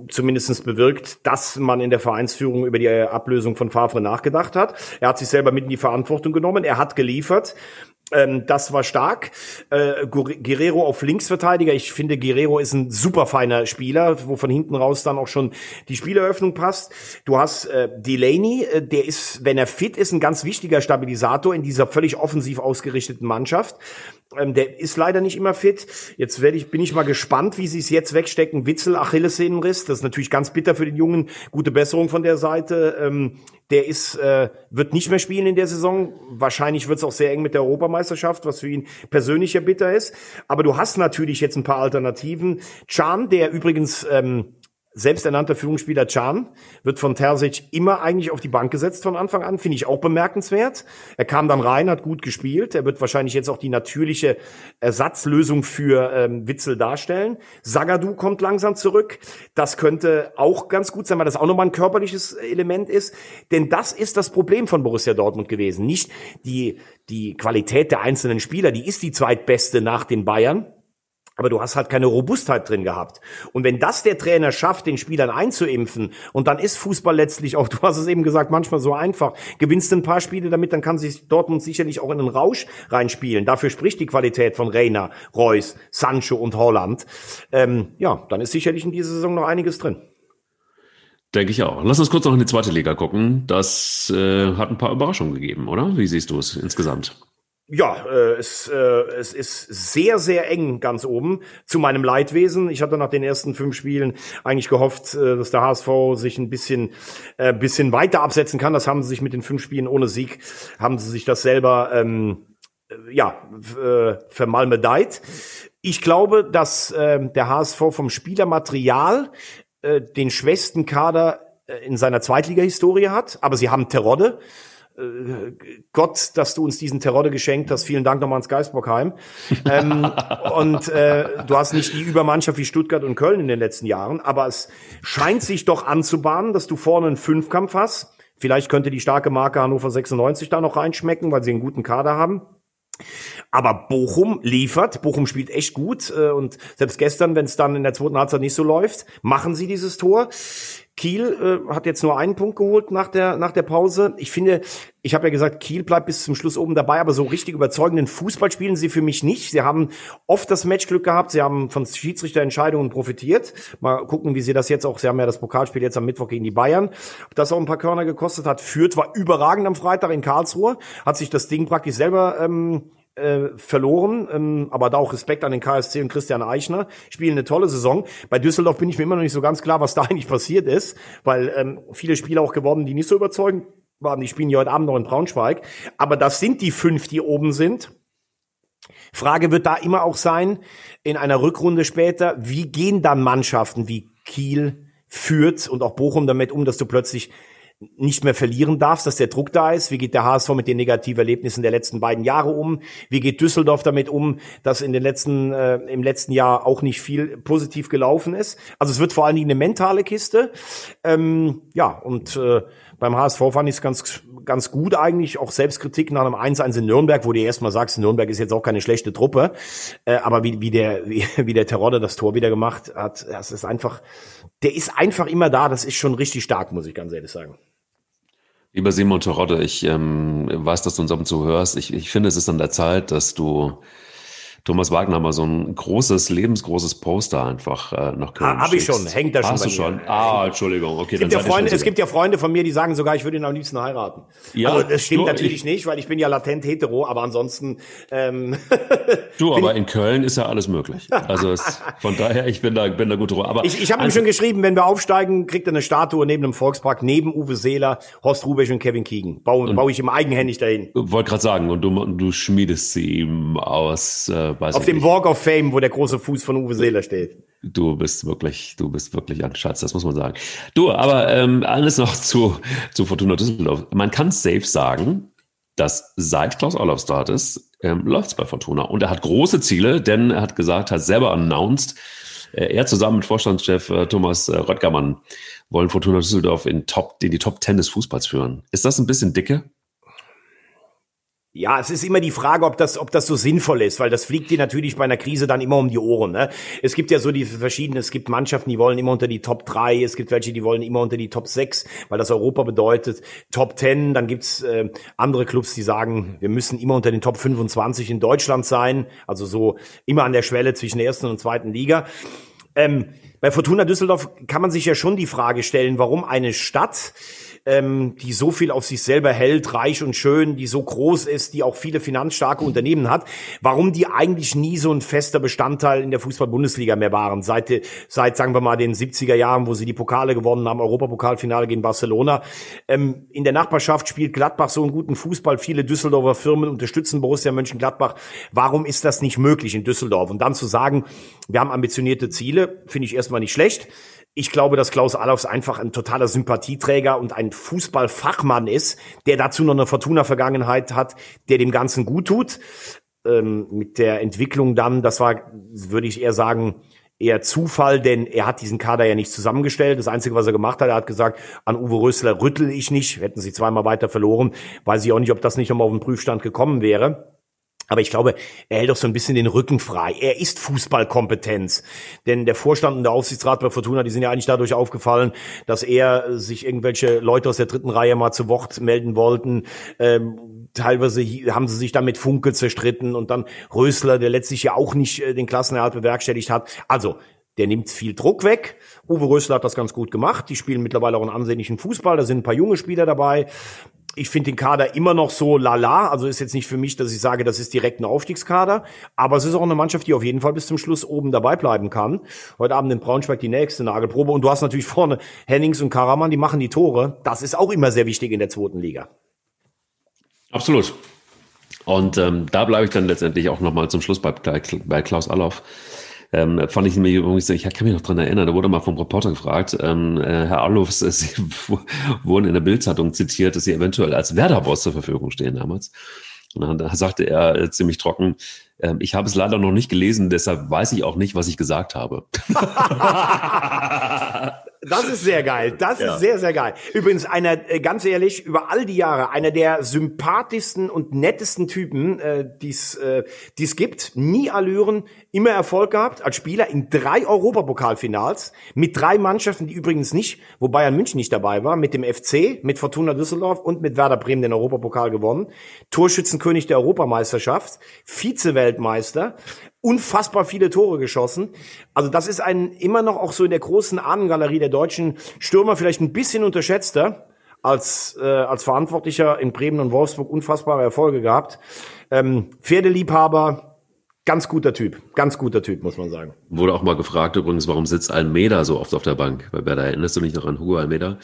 zumindestens bewirkt, dass man in der Vereinsführung über die Ablösung von Favre nachgedacht hat. Er hat sich selber mit in die Verantwortung genommen. Er hat geliefert. Ähm, das war stark. Äh, Guerrero auf Linksverteidiger. Ich finde, Guerrero ist ein super feiner Spieler, wo von hinten raus dann auch schon die Spieleröffnung passt. Du hast äh, Delaney, äh, der ist, wenn er fit ist, ein ganz wichtiger Stabilisator in dieser völlig offensiv ausgerichteten Mannschaft. Ähm, der ist leider nicht immer fit. Jetzt werde ich, bin ich mal gespannt, wie sie es jetzt wegstecken. Witzel, Achillessehnenriss. Das ist natürlich ganz bitter für den Jungen. Gute Besserung von der Seite. Ähm, der ist, äh, wird nicht mehr spielen in der Saison. Wahrscheinlich wird es auch sehr eng mit der Europameisterschaft, was für ihn persönlich ja bitter ist. Aber du hast natürlich jetzt ein paar Alternativen. Chan, der übrigens ähm, selbsternannter Führungsspieler Can wird von Terzic immer eigentlich auf die Bank gesetzt von Anfang an, finde ich auch bemerkenswert. Er kam dann rein, hat gut gespielt. Er wird wahrscheinlich jetzt auch die natürliche Ersatzlösung für ähm, Witzel darstellen. Sagadu kommt langsam zurück. Das könnte auch ganz gut sein, weil das auch nochmal ein körperliches Element ist. Denn das ist das Problem von Borussia Dortmund gewesen. Nicht die, die Qualität der einzelnen Spieler, die ist die zweitbeste nach den Bayern aber du hast halt keine Robustheit drin gehabt. Und wenn das der Trainer schafft, den Spielern einzuimpfen, und dann ist Fußball letztlich auch, du hast es eben gesagt, manchmal so einfach, gewinnst ein paar Spiele damit, dann kann sich Dortmund sicherlich auch in einen Rausch reinspielen. Dafür spricht die Qualität von Reina, Reus, Sancho und Holland. Ähm, ja, dann ist sicherlich in dieser Saison noch einiges drin. Denke ich auch. Lass uns kurz noch in die zweite Liga gucken. Das äh, hat ein paar Überraschungen gegeben, oder? Wie siehst du es insgesamt? Ja, äh, es, äh, es ist sehr, sehr eng ganz oben. Zu meinem Leidwesen. Ich hatte nach den ersten fünf Spielen eigentlich gehofft, äh, dass der HSV sich ein bisschen, äh, bisschen weiter absetzen kann. Das haben sie sich mit den fünf Spielen ohne Sieg, haben sie sich das selber, ähm, äh, ja, äh, vermalmedeit. Ich glaube, dass äh, der HSV vom Spielermaterial äh, den schwächsten Kader äh, in seiner Zweitliga-Historie hat, aber sie haben Terodde, Gott, dass du uns diesen Terodde geschenkt hast. Vielen Dank nochmal ans Geisbockheim. ähm, und äh, du hast nicht die Übermannschaft wie Stuttgart und Köln in den letzten Jahren, aber es scheint sich doch anzubahnen, dass du vorne einen Fünfkampf hast. Vielleicht könnte die starke Marke Hannover 96 da noch reinschmecken, weil sie einen guten Kader haben. Aber Bochum liefert, Bochum spielt echt gut äh, und selbst gestern, wenn es dann in der zweiten Halbzeit nicht so läuft, machen sie dieses Tor. Kiel äh, hat jetzt nur einen Punkt geholt nach der nach der Pause. Ich finde, ich habe ja gesagt, Kiel bleibt bis zum Schluss oben dabei, aber so richtig überzeugenden Fußball spielen sie für mich nicht. Sie haben oft das Matchglück gehabt, sie haben von Schiedsrichterentscheidungen profitiert. Mal gucken, wie sie das jetzt auch, sie haben ja das Pokalspiel jetzt am Mittwoch gegen die Bayern, das auch ein paar Körner gekostet hat. Führt war überragend am Freitag in Karlsruhe, hat sich das Ding praktisch selber ähm, äh, verloren, ähm, aber da auch Respekt an den KSC und Christian Eichner, spielen eine tolle Saison. Bei Düsseldorf bin ich mir immer noch nicht so ganz klar, was da eigentlich passiert ist, weil ähm, viele Spieler auch geworden, die nicht so überzeugend waren. Die spielen ja heute Abend noch in Braunschweig, aber das sind die fünf, die oben sind. Frage wird da immer auch sein, in einer Rückrunde später, wie gehen dann Mannschaften wie Kiel, Fürth und auch Bochum damit um, dass du plötzlich nicht mehr verlieren darfst, dass der Druck da ist. Wie geht der HSV mit den negativen Erlebnissen der letzten beiden Jahre um? Wie geht Düsseldorf damit um, dass in den letzten äh, im letzten Jahr auch nicht viel positiv gelaufen ist? Also es wird vor allen Dingen eine mentale Kiste. Ähm, ja und äh, beim HSV fand ich es ganz ganz gut eigentlich, auch Selbstkritik nach einem 1-1 in Nürnberg, wo du erstmal sagst, Nürnberg ist jetzt auch keine schlechte Truppe, äh, aber wie, wie der wie, wie der Terodde das Tor wieder gemacht hat, das ist einfach, der ist einfach immer da. Das ist schon richtig stark, muss ich ganz ehrlich sagen. Lieber Simon Terodde, ich ähm, weiß, dass du uns ab und zu hörst. Ich, ich finde, es ist an der Zeit, dass du Thomas Wagner mal so ein großes, lebensgroßes Poster einfach äh, nach Köln ah, Habe ich schon, hängt da schon. Hast du schon? Ah, Entschuldigung. Okay, es gibt, ja Freunde, es gibt ja Freunde von mir, die sagen sogar, ich würde ihn am liebsten heiraten. Ja, also das stimmt du, natürlich ich, nicht, weil ich bin ja latent hetero, aber ansonsten. Ähm, du, aber in Köln ist ja alles möglich. Also es, von daher, ich bin da, bin da gut drüber. Aber ich, ich habe ihm schon geschrieben, wenn wir aufsteigen, kriegt er eine Statue neben dem Volkspark, neben Uwe Seeler, Horst Rubisch und Kevin Keegan. Baue, baue ich ihm eigenhändig dahin. Wollte gerade sagen, und du, du schmiedest sie ihm aus. Äh, weiß Auf dem nicht. Walk of Fame, wo der große Fuß von Uwe Seeler steht. Du bist wirklich, du bist wirklich ein Schatz, das muss man sagen. Du, aber ähm, alles noch zu, zu Fortuna Düsseldorf. Man kann safe sagen, dass seit Klaus Olaf Start ist, ähm, läuft es bei Fortuna. Und er hat große Ziele, denn er hat gesagt, hat selber announced, äh, er zusammen mit Vorstandschef äh, Thomas äh, Röttgermann wollen Fortuna Düsseldorf in, Top, in die Top Ten des Fußballs führen. Ist das ein bisschen dicke? Ja, es ist immer die Frage, ob das, ob das so sinnvoll ist, weil das fliegt dir natürlich bei einer Krise dann immer um die Ohren. Ne? Es gibt ja so die verschiedenen, es gibt Mannschaften, die wollen immer unter die Top 3, es gibt welche, die wollen immer unter die Top 6, weil das Europa bedeutet Top 10. Dann gibt's äh, andere Clubs, die sagen, wir müssen immer unter den Top 25 in Deutschland sein, also so immer an der Schwelle zwischen der ersten und zweiten Liga. Ähm, bei Fortuna Düsseldorf kann man sich ja schon die Frage stellen, warum eine Stadt ähm, die so viel auf sich selber hält, reich und schön, die so groß ist, die auch viele finanzstarke Unternehmen hat, warum die eigentlich nie so ein fester Bestandteil in der Fußball-Bundesliga mehr waren. Seit, seit, sagen wir mal, den 70er Jahren, wo sie die Pokale gewonnen haben, Europapokalfinale gegen Barcelona. Ähm, in der Nachbarschaft spielt Gladbach so einen guten Fußball. Viele Düsseldorfer Firmen unterstützen Borussia Mönchengladbach. Warum ist das nicht möglich in Düsseldorf? Und dann zu sagen, wir haben ambitionierte Ziele, finde ich erstmal nicht schlecht. Ich glaube, dass Klaus Allofs einfach ein totaler Sympathieträger und ein Fußballfachmann ist, der dazu noch eine Fortuna-Vergangenheit hat, der dem Ganzen gut tut. Ähm, mit der Entwicklung dann, das war, würde ich eher sagen, eher Zufall, denn er hat diesen Kader ja nicht zusammengestellt. Das Einzige, was er gemacht hat, er hat gesagt, an Uwe Rösler rüttel ich nicht. Hätten sie zweimal weiter verloren. Weiß ich auch nicht, ob das nicht nochmal auf den Prüfstand gekommen wäre. Aber ich glaube, er hält auch so ein bisschen den Rücken frei. Er ist Fußballkompetenz. Denn der Vorstand und der Aufsichtsrat bei Fortuna, die sind ja eigentlich dadurch aufgefallen, dass er sich irgendwelche Leute aus der dritten Reihe mal zu Wort melden wollten. Ähm, teilweise haben sie sich dann mit Funke zerstritten und dann Rösler, der letztlich ja auch nicht äh, den Klassenerhalt bewerkstelligt hat. Also, der nimmt viel Druck weg. Uwe Rösler hat das ganz gut gemacht. Die spielen mittlerweile auch einen ansehnlichen Fußball. Da sind ein paar junge Spieler dabei ich finde den Kader immer noch so lala. Also ist jetzt nicht für mich, dass ich sage, das ist direkt ein Aufstiegskader. Aber es ist auch eine Mannschaft, die auf jeden Fall bis zum Schluss oben dabei bleiben kann. Heute Abend in Braunschweig die nächste Nagelprobe. Und du hast natürlich vorne Hennings und Karaman, die machen die Tore. Das ist auch immer sehr wichtig in der zweiten Liga. Absolut. Und ähm, da bleibe ich dann letztendlich auch nochmal zum Schluss bei, bei Klaus Allof. Ähm, fand ich mir übrigens, ich kann mich noch dran erinnern, da wurde mal vom Reporter gefragt, ähm, äh, Herr Arlofs, äh, Sie wurden in der Bildzeitung zitiert, dass Sie eventuell als Werder-Boss zur Verfügung stehen damals. Und dann sagte er äh, ziemlich trocken, äh, ich habe es leider noch nicht gelesen, deshalb weiß ich auch nicht, was ich gesagt habe. Das ist sehr geil. Das ja. ist sehr, sehr geil. Übrigens, einer, äh, ganz ehrlich, über all die Jahre, einer der sympathischsten und nettesten Typen, äh, die es äh, die's gibt. Nie Allüren, immer Erfolg gehabt als Spieler in drei Europapokalfinals mit drei Mannschaften, die übrigens nicht, wo Bayern München nicht dabei war, mit dem FC, mit Fortuna Düsseldorf und mit Werder Bremen den Europapokal gewonnen. Torschützenkönig der Europameisterschaft, Vize-Weltmeister, unfassbar viele Tore geschossen. Also das ist ein immer noch auch so in der großen Ahnengalerie der deutschen Stürmer vielleicht ein bisschen unterschätzter als äh, als Verantwortlicher in Bremen und Wolfsburg unfassbare Erfolge gehabt. Ähm, Pferdeliebhaber, ganz guter Typ, ganz guter Typ muss man sagen. Wurde auch mal gefragt übrigens, warum sitzt Almeida so oft auf der Bank? Weil da erinnerst du dich noch an Hugo Almeida?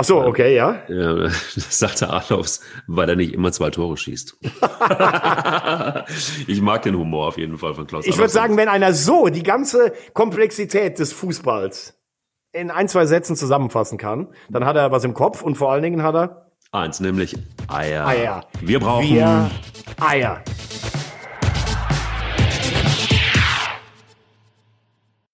Ach so, okay, ja. Ja, das sagte Arlofs, weil er nicht immer zwei Tore schießt. ich mag den Humor auf jeden Fall von Klaus. Ich würde sagen, wenn einer so die ganze Komplexität des Fußballs in ein, zwei Sätzen zusammenfassen kann, dann hat er was im Kopf und vor allen Dingen hat er eins, nämlich Eier. Eier. Wir brauchen Wir Eier.